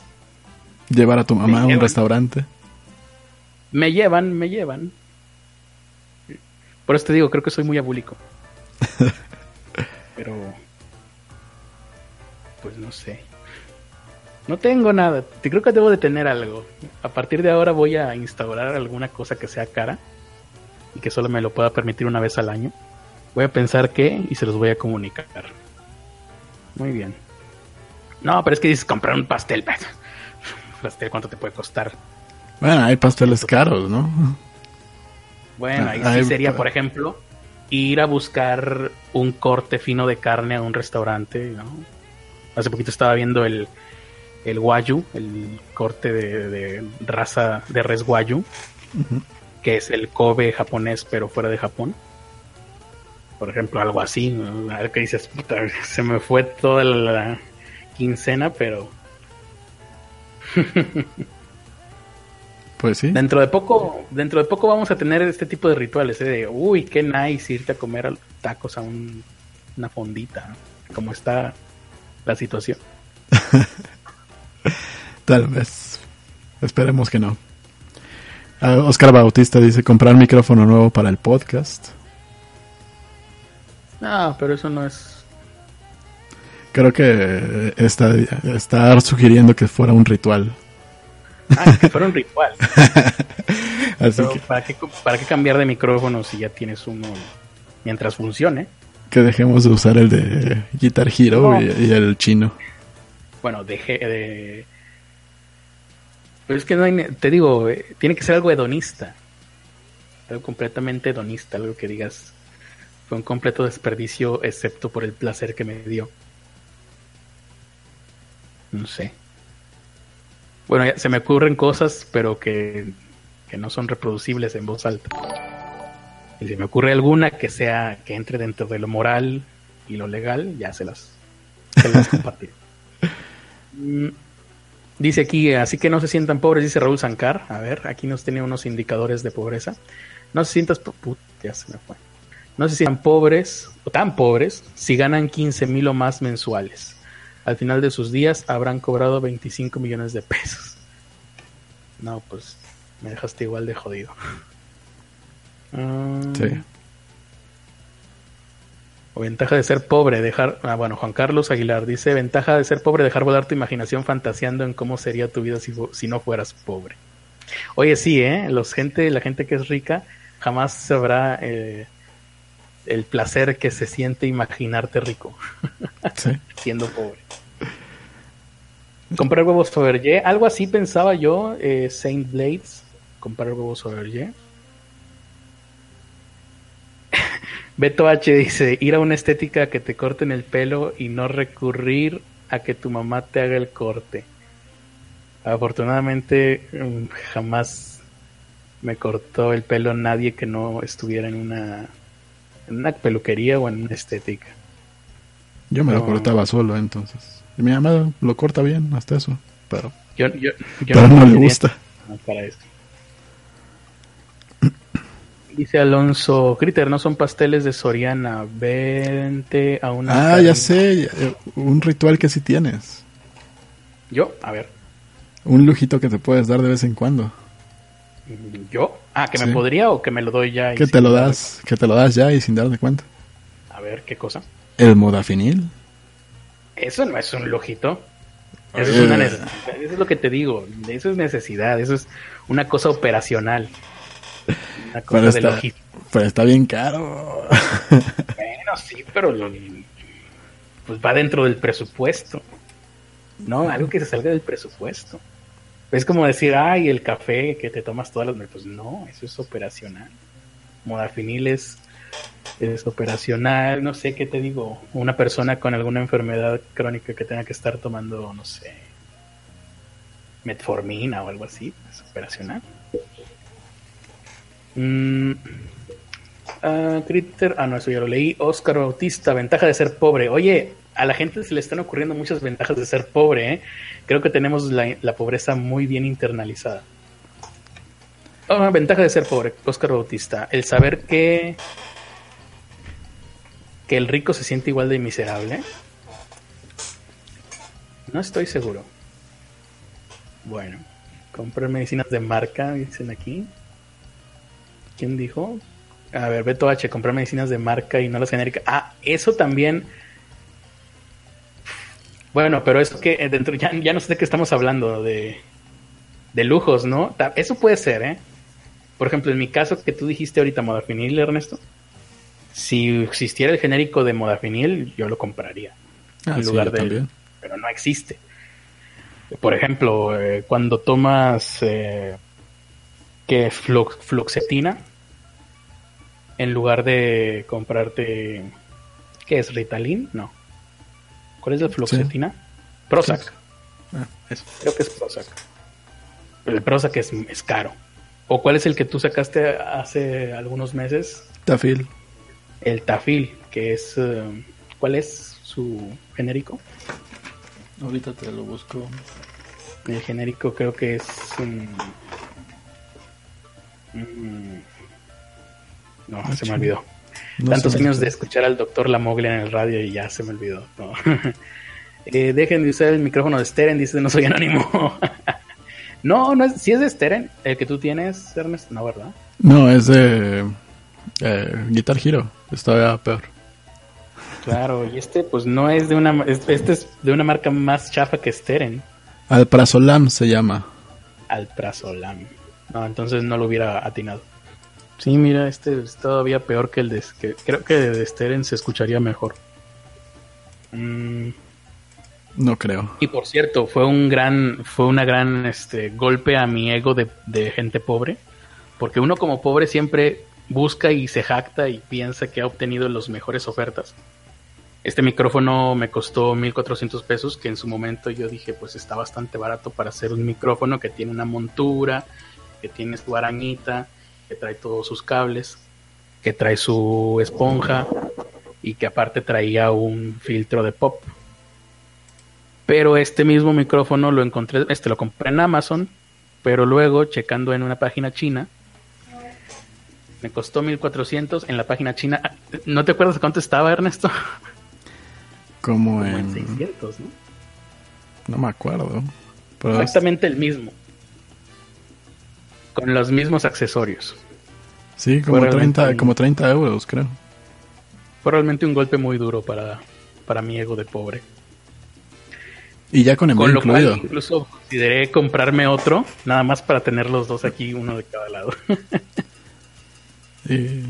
Llevar a tu mamá a un restaurante. Me llevan, me llevan. Por eso te digo, creo que soy muy abúlico. (laughs) Pero. Pues no sé. No tengo nada. Creo que debo de tener algo. A partir de ahora voy a instaurar alguna cosa que sea cara y que solo me lo pueda permitir una vez al año. Voy a pensar qué y se los voy a comunicar. Muy bien. No, pero es que dices comprar un pastel. (laughs) pastel, ¿cuánto te puede costar? Bueno, hay pasteles caros, ¿no? Bueno, ahí sí sería, por ejemplo, ir a buscar un corte fino de carne a un restaurante, ¿no? Hace poquito estaba viendo el, el Wayu, el corte de, raza de res Wayu, que es el Kobe japonés, pero fuera de Japón. Por ejemplo, algo así, ¿no? A ver qué dices, puta, (laughs) se me fue toda la quincena, pero pues sí. Dentro de poco, dentro de poco vamos a tener este tipo de rituales, ¿eh? de uy, qué nice irte a comer tacos a una fondita, como está la situación. (laughs) Tal vez. Esperemos que no. Ah, Oscar Bautista dice comprar micrófono nuevo para el podcast. Ah, pero eso no es Creo que está, está sugiriendo que fuera un ritual. Ah, que fuera un ritual. (laughs) ¿para, qué, ¿para, qué, cambiar de micrófono si ya tienes uno mientras funcione? Que dejemos de usar el de Guitar Hero y, el chino. Bueno, deje de... Pero es que no hay, te digo, eh, tiene que ser algo hedonista. Algo completamente hedonista, algo que digas fue un completo desperdicio excepto por el placer que me dio. No sé. Bueno, se me ocurren cosas, pero que, no son reproducibles en voz alta. Y si me ocurre alguna que sea, que entre dentro de lo moral y lo legal, ya se las, se las (laughs) compartiré. Mm, dice aquí, así que no se sientan pobres, dice Raúl Sankar. A ver, aquí nos tiene unos indicadores de pobreza. No se sientas, ya se me fue. No se sientan pobres, o tan pobres, si ganan 15 mil o más mensuales al final de sus días habrán cobrado 25 millones de pesos. No, pues Me dejaste igual de jodido. (laughs) Ah, Sí. O ventaja de ser pobre, dejar... Ah, bueno, Juan Carlos Aguilar dice, ventaja de ser pobre, dejar volar tu imaginación fantaseando en cómo sería tu vida si, si no fueras pobre. Oye, sí, ¿eh? Los gente, la gente que es rica jamás sabrá eh, el placer que se siente imaginarte rico (laughs) Sí. siendo pobre. Comprar huevos Fabergé, algo así pensaba yo, eh, Saint Blades, comprar huevos Fabergé. (laughs) Beto H dice, ir a una estética que te corten el pelo y no recurrir a que tu mamá te haga el corte. Afortunadamente mm, jamás me cortó el pelo nadie que no estuviera en una, en una peluquería o en una estética. Yo me lo No. cortaba solo, entonces. Y mi mamá lo corta bien, hasta eso. Pero, Yo, yo, yo pero no le tenía- gusta. No, para eso. Dice Alonso, Critter, no son pasteles de Soriana, vente a una... Ah, carne- ya sé. eh, Un ritual que sí tienes. ¿Yo? A ver, Un lujito que te puedes dar de vez en cuando. ¿yo? Ah, que Sí. me podría o que me lo doy ya. y Que te lo das, que te lo das ya y sin darte cuenta. A ver, ¿qué cosa? El modafinil. Eso no es un lujito. Eso es Oye. una. Eso es lo que te digo. Eso es necesidad. Eso es una cosa operacional. (laughs) Una cosa Pero de está, logística. pero está bien caro. (laughs) Bueno, sí, pero lo- pues va dentro del presupuesto. No, algo que se salga del presupuesto. Es como decir, ay, el café que te tomas todas las noches. Pues no, eso es operacional. Modafinil es, es operacional. No sé qué te digo. Una persona con alguna enfermedad crónica que tenga que estar tomando, no sé, metformina o algo así, es operacional. Mm, Ah, Critter, ah, no, eso ya lo leí. Oscar Bautista, ventaja de ser pobre. Oye, a la gente se le están ocurriendo muchas ventajas de ser pobre, ¿eh? Creo que tenemos la, pobreza muy bien internalizada. Ah, ventaja de ser pobre, Oscar Bautista. El saber que, que el rico se siente igual de miserable. No estoy seguro. Bueno, comprar medicinas de marca, dicen aquí. ¿Quién dijo? A ver, Beto H, comprar medicinas de marca y no las genéricas. Ah, eso también. Bueno, pero eso que eh, dentro, ya, ya no sé de qué estamos hablando, de, de lujos, ¿no? Eso puede ser, ¿eh? Por ejemplo, en mi caso que tú dijiste ahorita modafinil, Ernesto, si existiera el genérico de modafinil, yo lo compraría. Ah, en sí, lugar de pero no existe. Por ejemplo, eh, cuando tomas eh, que flux- fluoxetina en lugar de comprarte ¿qué es Ritalin? No. ¿Cuál es la fluoxetina? Prozac. Ah, eso. Creo que es Prozac. Pero el Prozac es, es caro. ¿O cuál es el que tú sacaste hace algunos meses? Tafil. El Tafil, que es eh, ¿cuál es su genérico? Ahorita te lo busco. El genérico creo que es. mm, mm, no, Ah, se me olvidó. No Tantos años de escuchar al doctor Lamoglia en el radio y ya se me olvidó. no. (laughs) Eh, dejen de usar el micrófono de Steren, dice no soy anónimo. (laughs) no, no es, si es de Steren, el que tú tienes, Ernest, no, ¿verdad? No, es de eh, Guitar Hero. Está peor. Claro, y este pues no es de una, es- este es de una marca más chafa que Steren, Alprazolam se llama. Alprazolam. No, entonces no lo hubiera atinado. Sí, mira, este es todavía peor que el de... Que, creo que de Steren se escucharía mejor. Mm, No creo. y por cierto, fue un gran, fue una gran este, golpe a mi ego de, de gente pobre, porque uno como pobre siempre busca y se jacta y piensa que ha obtenido las mejores ofertas. Este micrófono me costó 1400 pesos, que en su momento yo dije, pues está bastante barato para hacer un micrófono que tiene una montura, que tiene su arañita, que trae todos sus cables, que trae su esponja y que aparte traía un filtro de pop. Pero este mismo micrófono lo encontré, este lo compré en Amazon, pero luego checando en una página china, me costó 1400 en la página china. Ah, ¿No te acuerdas cuánto estaba, Ernesto? Como Como en en... 600, ¿no? No me acuerdo. Pero Exactamente el mismo. Con los mismos accesorios. Sí, como Fue 30, realmente un- como 30 euros, creo. Fue realmente un golpe muy duro para, para mi ego de pobre. Y ya con envío Con lo incluido. cual incluso consideré comprarme otro, nada más para tener los dos aquí, uno de cada lado. Y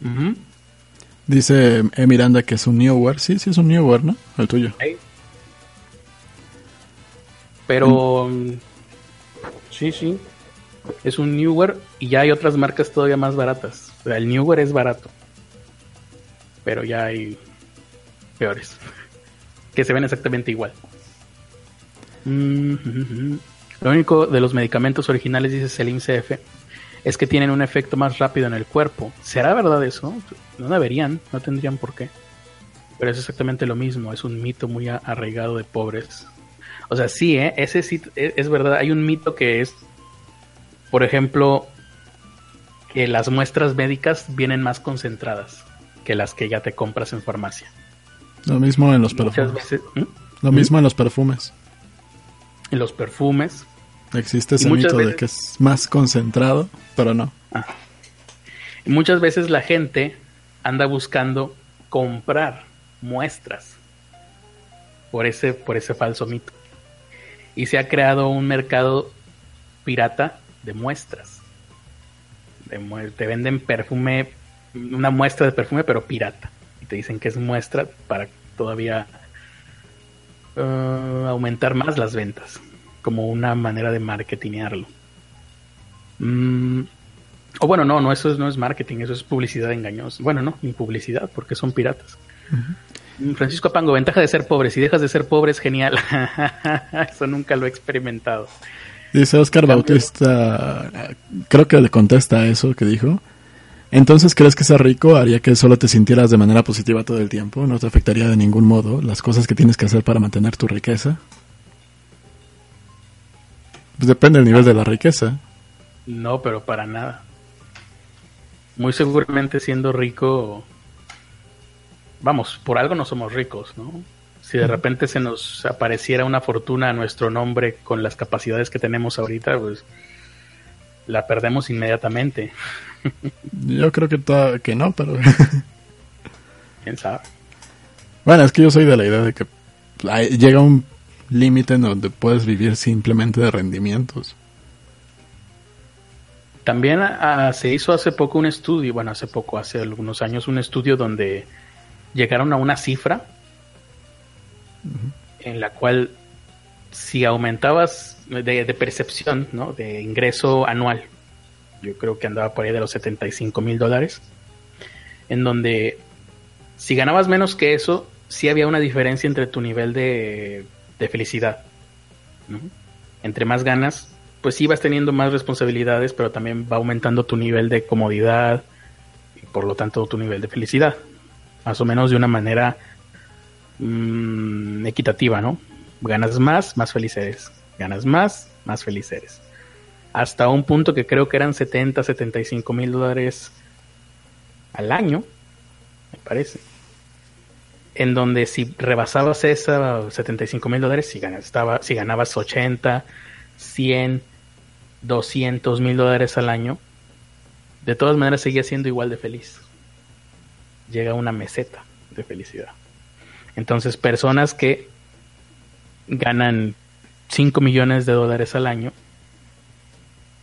(laughs) dice E. Miranda que es un Neoware. Sí, sí es un Neoware, ¿no? El tuyo. Pero mm, sí, sí. Es un Newer y ya hay otras marcas todavía más baratas. O sea, el Newer es barato. Pero ya hay peores. (laughs) Que se ven exactamente igual. Mm. (laughs) Lo único de los medicamentos originales, dice Selim CF, es que tienen un efecto más rápido en el cuerpo. ¿Será verdad eso? No deberían, no tendrían por qué. Pero es exactamente lo mismo, es un mito muy arraigado de pobres. O sea, sí, ¿eh? ese sí es, es verdad. Hay un mito que es, por ejemplo, que las muestras médicas vienen más concentradas que las que ya te compras en farmacia. Lo mismo en los perfumes. veces ¿Mm? Lo mismo en los perfumes. en los perfumes. Existe ese mito de que es más concentrado, pero no. Y muchas veces la gente anda buscando comprar muestras por ese, por ese falso mito. Y se ha creado un mercado pirata de muestras. De mue- te venden perfume, una muestra de perfume, pero pirata. Y te dicen que es muestra para todavía eh, aumentar más las ventas. Como una manera de marketinearlo. Mm, o bueno, no, no, eso es, no es marketing, eso es publicidad engañosa. Bueno, no, ni publicidad, porque son piratas. Mm, Francisco Apango, ventaja de ser pobre. Si dejas de ser pobre es genial. (laughs) eso nunca lo he experimentado. Dice Oscar Cambio. Bautista, creo que le contesta eso que dijo. Entonces, ¿crees que ser rico haría que solo te sintieras de manera positiva todo el tiempo? ¿No te afectaría de ningún modo las cosas que tienes que hacer para mantener tu riqueza? Pues depende del nivel de la riqueza. No, pero para nada. Muy seguramente siendo rico, vamos, por algo no somos ricos, ¿no? Si de repente se nos apareciera una fortuna a nuestro nombre con las capacidades que tenemos ahorita, pues la perdemos inmediatamente. (laughs) Yo creo que, to- que no, pero... (laughs) ¿Quién sabe? bueno, es que yo soy de la idea de que llega un límite en donde puedes vivir simplemente de rendimientos. También ah, se hizo hace poco un estudio, bueno, hace poco, hace algunos años, un estudio donde llegaron a una cifra en la cual si aumentabas de, de percepción, ¿no? De ingreso anual, yo creo que andaba por ahí de los 75 mil dólares, en donde si ganabas menos que eso, sí había una diferencia entre tu nivel de, de felicidad. ¿no? Entre más ganas, pues sí vas teniendo más responsabilidades, pero también va aumentando tu nivel de comodidad y por lo tanto tu nivel de felicidad. Más o menos de una manera mm, equitativa, ¿no? Ganas más, más feliz eres. Ganas más, más feliz eres. Hasta un punto que creo que eran 70, 75 mil dólares al año, me parece. En donde si rebasabas esa 75 mil dólares, si, ganaba- si ganabas 80, 100, 200 mil dólares al año, de todas maneras seguía siendo igual de feliz. Llega a una meseta de felicidad. Entonces, personas que ganan 5 millones de dólares al año,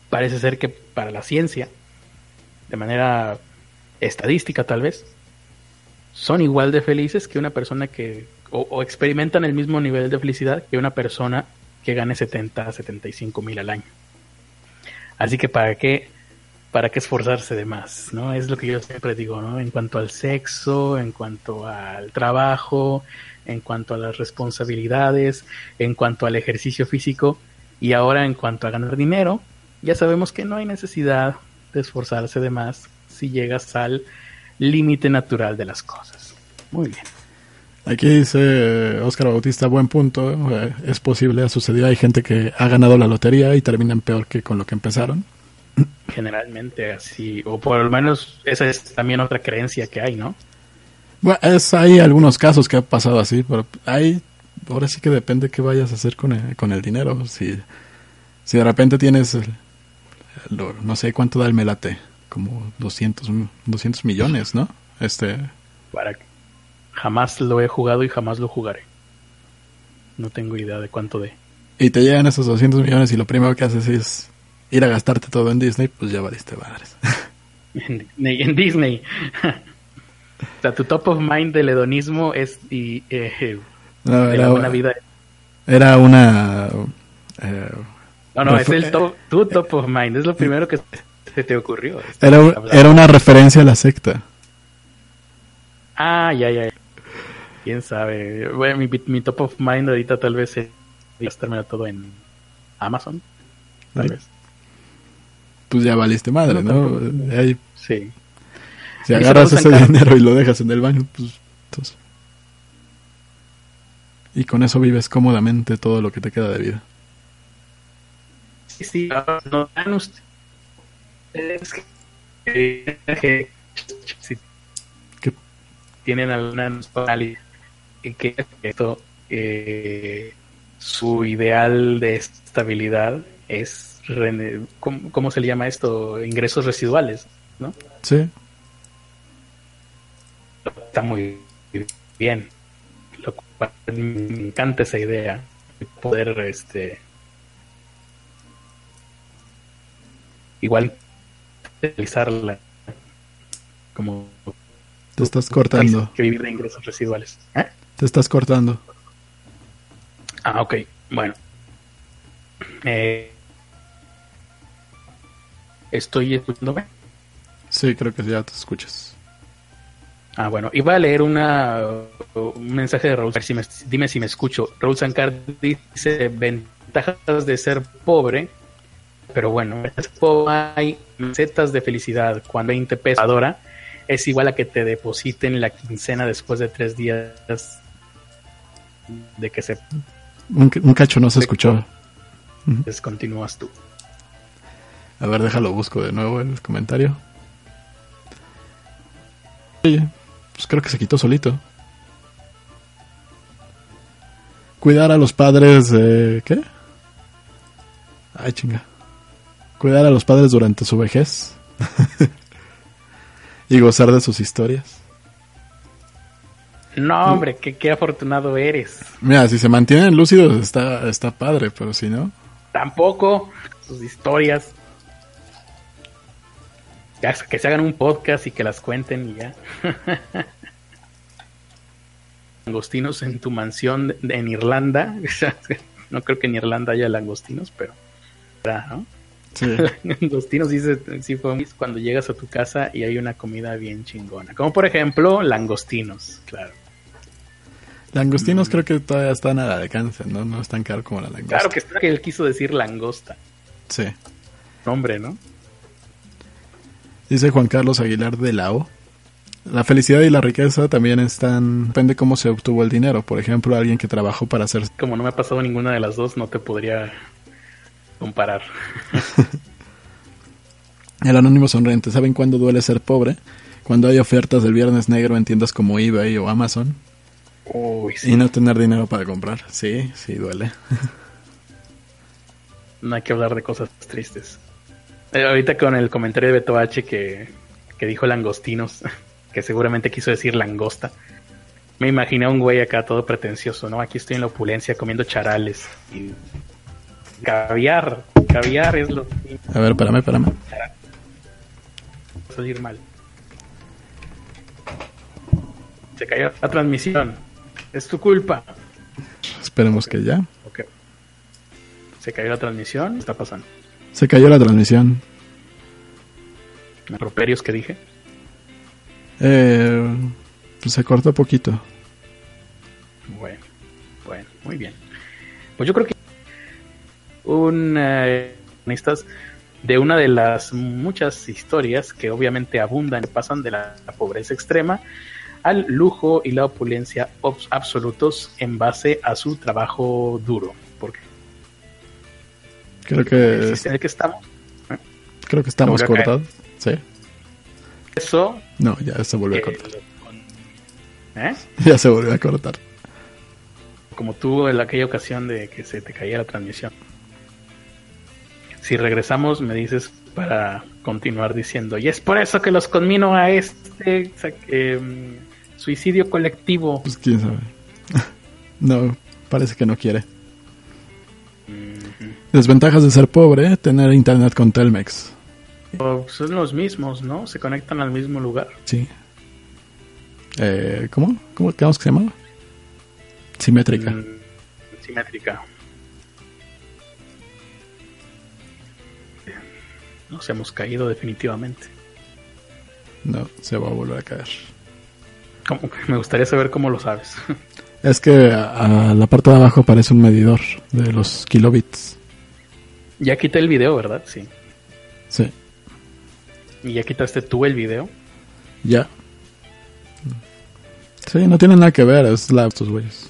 parece ser que para la ciencia, de manera estadística tal vez, son igual de felices que una persona que, o, o experimentan el mismo nivel de felicidad que una persona que gane 70 a 75 mil al año. Así que para qué, para qué esforzarse de más, ¿no? Es lo que yo siempre digo, ¿no? En cuanto al sexo, en cuanto al trabajo, en cuanto a las responsabilidades, en cuanto al ejercicio físico y ahora en cuanto a ganar dinero, ya sabemos que no hay necesidad de esforzarse de más si llegas al límite natural de las cosas. Muy bien. Aquí dice Oscar Bautista, buen punto. eh, es posible, ha sucedido. Hay gente que ha ganado la lotería y terminan peor que con lo que empezaron. Generalmente así, o por lo menos esa es también otra creencia que hay, ¿no? Bueno, es, hay algunos casos que ha pasado así, pero hay, ahora sí que depende qué vayas a hacer con el, con el dinero. Si, Si de repente tienes, el- no sé cuánto da el melate, como 200, 200 millones, ¿no? Este, Para Jamás lo he jugado y jamás lo jugaré. No tengo idea de cuánto de. y te llegan esos 200 millones y lo primero que haces es ir a gastarte todo en Disney, pues ya valiste madres. En (laughs) Disney. En Disney. o sea, tu top of mind del hedonismo es y, eh, No, era, buena vida. era una... eh, No, no, es Refu- el top, tu top of mind. Es lo primero que se te ocurrió. era, era una referencia a la secta. Ah, ya, ya. Quién sabe. Bueno, mi, mi top of mind ahorita tal vez es gastármelo todo en Amazon. Tal vez. Pues ya valiste madre, No, ¿no? Ahí, Sí. si agarras ese dinero y lo dejas en el baño, pues... entonces- Y con eso vives cómodamente todo lo que te queda de vida. Sí, sí. No dan ustedes que, ¿Qué? tienen alguna nostalgia y que esto eh, su ideal de estabilidad es ¿cómo, cómo se le llama esto? ingresos residuales, ¿no? Sí, está muy bien. Lo cual me encanta esa idea de poder este igual utilizarla como te estás cortando. que vivir de ingresos residuales. ¿Eh? Te estás cortando. Ah, ok. Bueno. Eh, estoy escuchándome. Sí, creo que ya te escuchas. Ah, bueno, iba a leer una, un mensaje de Raúl. si me- dime si me escucho. Raúl Sancar dice ventajas de ser pobre, pero bueno, hay mesetas de felicidad. Cuando 20 pesos ahora es igual a que te depositen la quincena después de tres días de que se Un, un cacho no se escuchó. descontinúas tú. A ver, déjalo, busco de nuevo el comentario. Oye, pues creo que se quitó solito. Cuidar a los padres de... ¿Qué? Ay, chinga. Cuidar a los padres durante su vejez. (laughs) y gozar de sus historias. No, hombre, qué, qué afortunado eres. Mira, si se mantienen lúcidos está, está padre, pero si no... Tampoco sus historias. Ya, que se hagan un podcast y que las cuenten y ya. (laughs) Langostinos en tu mansión de- en Irlanda. (laughs) no creo que en Irlanda haya langostinos, pero. ¿verdad, ¿no? Sí. (laughs) Langostinos dice sí, fue cuando llegas a tu casa y hay una comida bien chingona. Como por ejemplo, langostinos, claro. Langostinos creo que todavía están a la de cáncer, ¿no? No es tan caro como la langosta. Claro que, que él quiso decir langosta. Sí. Nombre, ¿no? Dice Juan Carlos Aguilar de la O. La felicidad y la riqueza también están... Depende cómo se obtuvo el dinero. Por ejemplo, alguien que trabajó para hacer... Como no me ha pasado ninguna de las dos, no te podría comparar. (laughs) El anónimo sonriente. ¿Saben cuándo duele ser pobre? Cuando hay ofertas del viernes negro en tiendas como eBay o Amazon. Uy, Y no tener dinero para comprar. Sí, sí duele. (laughs) No hay que hablar de cosas tristes. Eh, ahorita con el comentario de Beto H que, que dijo langostinos, (laughs) que seguramente quiso decir langosta. Me imaginé a un güey acá todo pretencioso, ¿no? Aquí estoy en la opulencia comiendo charales y caviar. Caviar es lo que A ver, espérame, espérame. salir mal. Se cayó la transmisión. Es tu culpa. Esperemos que ya. Ok. Se cayó la transmisión. ¿Qué está pasando? Se cayó la transmisión. Improperios que dije. Eh, pues se cortó poquito. Bueno, bueno, muy bien. Pues yo creo que un eh, de una de las muchas historias que obviamente abundan y pasan de la, la pobreza extrema al lujo y la opulencia absolutos en base a su trabajo duro. Porque Creo el que en estamos, creo que estamos cortados. Sí. eso No, ya se volvió a eh, cortar. ¿eh? (laughs) Ya se volvió a cortar. como tú en aquella ocasión de que se te caía la transmisión. si regresamos me dices para continuar diciendo. Y es por eso que los conmino a este em, suicidio colectivo. Pues quién sabe. (laughs) no, parece que no quiere. Desventajas de ser pobre, tener internet con Telmex. son los mismos, ¿no? Se conectan al mismo lugar. Sí. Eh, ¿Cómo? ¿Cómo que se llama? Simétrica. Mm, simétrica. Nos hemos caído definitivamente. No, se va a volver a caer. (laughs) Me gustaría saber cómo lo sabes. (laughs) Es que a, la parte de abajo aparece un medidor de los kilobits. Ya quité el video, ¿verdad? Sí. Sí. ¿Y ya quitaste tú el video? Ya. Sí, no tiene nada que ver, es la estos güeyes.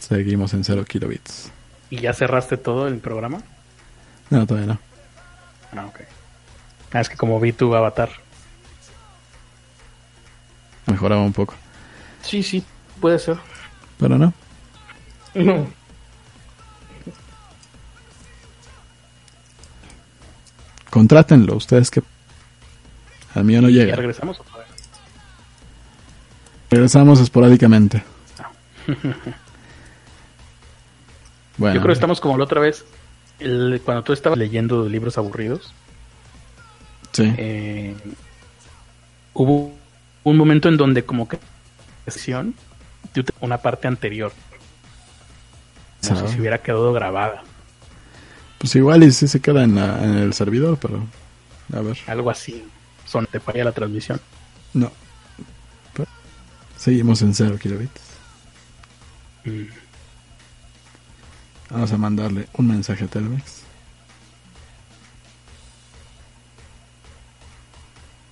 Seguimos en 0 kilobits. ¿Y ya cerraste todo el programa? No, todavía no. Ah, ok. Ah, es que como vi tu avatar. Mejoraba un poco. Sí, sí, puede ser. Pero no. No. Contrátenlo, ustedes que al mío no llega. regresamos otra vez? Regresamos esporádicamente. (laughs) bueno. Yo creo que estamos como la otra vez, cuando tú estabas leyendo libros aburridos. Sí. Eh, hubo un momento en donde como que una parte anterior como si se hubiera quedado grabada. Pues igual y si se queda en, el servidor, pero a ver. Algo así. Son, ¿Te falla la transmisión? No. seguimos en 0 kilobits. Mm. Vamos a mandarle un mensaje a Telmex.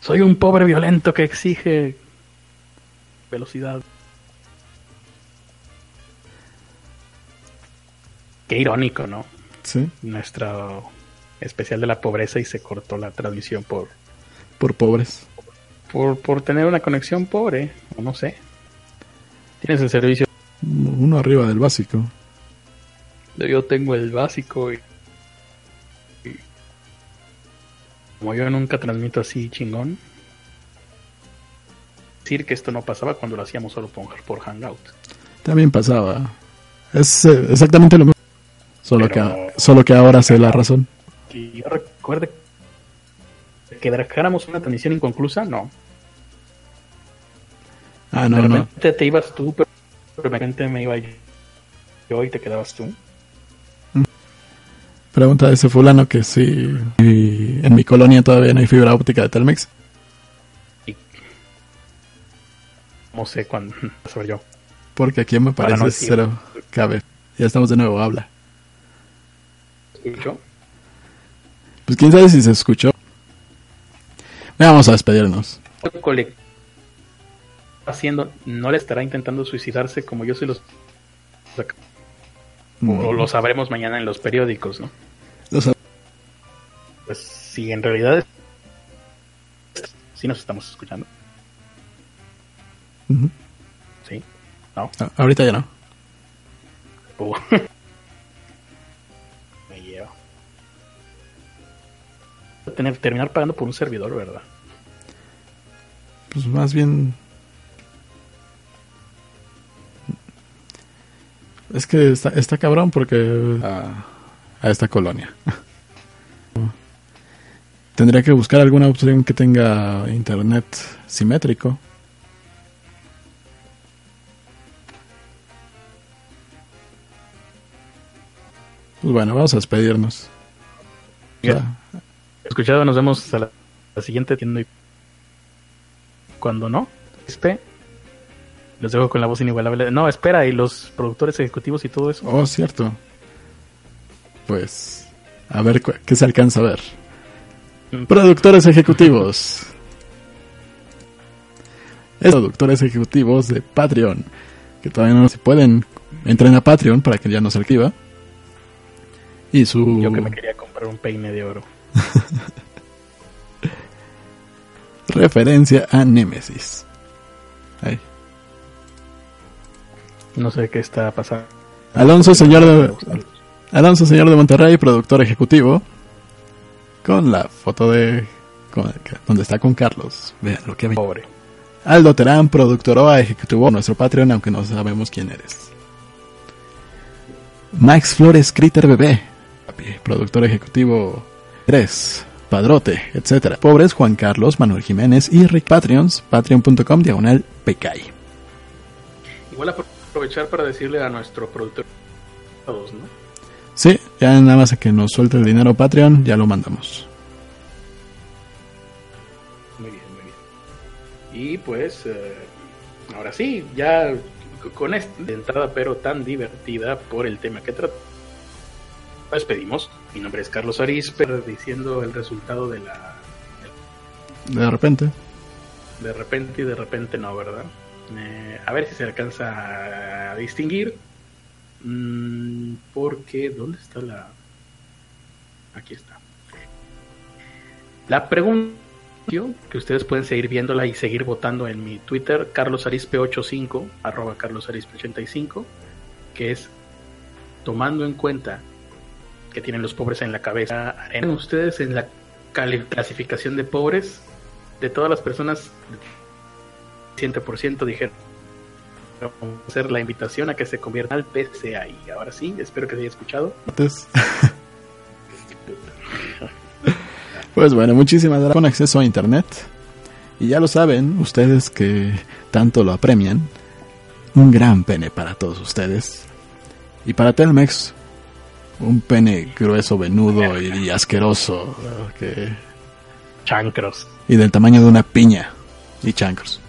Soy un pobre violento que exige velocidad. Qué irónico, ¿no? Nuestra especial de la pobreza y se cortó la transmisión por... Por pobres. Por, por tener una conexión pobre, o no sé. Tienes el servicio... Uno arriba del básico. Yo tengo el básico y, como yo nunca transmito así chingón, decir que esto no pasaba cuando lo hacíamos solo por, por Hangout. También pasaba. Es eh, exactamente lo mismo. Solo, que, solo que ahora sé la razón. Que yo recuerde que dejáramos una transmisión inconclusa, no. Ah, no, de repente te ibas tú, pero de repente me iba yo y te quedabas tú. Mm. Pregunta de ese fulano que si en mi colonia todavía no hay fibra óptica de Telmex. No sé cuándo (laughs) soy yo. Porque aquí me parece cero cabe. Ya estamos de nuevo, habla escuchó? Pues quién sabe si se escuchó. Vamos a despedirnos. Haciendo, no le estará intentando suicidarse como yo se los. O lo sabremos mañana en los periódicos, ¿no? pues si en realidad sí nos estamos escuchando. Sí, no. Ah, ahorita ya no. Uh. (laughs) tener, terminar pagando por un servidor, ¿verdad? Pues más bien... Es que está, está cabrón porque... A, a esta colonia. Tendría que buscar alguna opción que tenga internet simétrico. Pues bueno, vamos a despedirnos. Ya escuchado, nos vemos a la, siguiente tienda y cuando no, este, los dejo con la voz inigualable. No, espera, y los productores ejecutivos y todo eso. Oh, cierto. Pues, a ver qué se alcanza a ver. Mm. Productores ejecutivos. (laughs) Es productores ejecutivos de Patreon. Que todavía no se pueden. Entren a Patreon para que ya no se activa. Y su. Yo que me quería comprar un peine de oro. (laughs) Referencia a Nemesis. No sé qué está pasando. Alonso, señor de, Alonso Señor de Monterrey, productor ejecutivo, con la foto de con- donde está con Carlos. Vean lo que Pobre. Aldo Terán, productor OA, ejecutivo nuestro Patreon, aunque no sabemos quién eres. Max Flores, Critter Bebé, productor ejecutivo 3, Padrote, etc. Pobres, Juan Carlos, Manuel Jiménez y Rick Patreons, patreon.com, diagonal PKI. Igual apro- aprovechar para decirle a nuestro productor ¿no? Sí, ya nada más a que nos suelte el dinero Patreon, ya lo mandamos. Muy bien, muy bien. Y pues, eh, ahora sí, ya con esta entrada, pero tan divertida por el tema que trata. Despedimos. Mi nombre es Carlos Arispe, diciendo el resultado de la. De repente. De repente y de repente no, ¿verdad? Eh, a ver si se alcanza a distinguir. Mm, porque, ¿dónde está la...? Aquí está. La pregunta que ustedes pueden seguir viéndola y seguir votando en mi Twitter, carlosarispe85, arroba carlosarispe85, que es tomando en cuenta que tienen los pobres en la cabeza, ¿harán ustedes en la clasificación de pobres de todas las personas 100% dijeron hacer la invitación a que se conviertan al PCI. Ahora sí, espero que se haya escuchado. Antes. (laughs) Pues bueno, muchísimas gracias con acceso a internet. Y ya lo saben, ustedes que tanto lo apremian, un gran pene para todos ustedes. Y para Telmex, un pene grueso, venudo y, y asqueroso. que- Chancros. y del tamaño de una piña. Y chancros.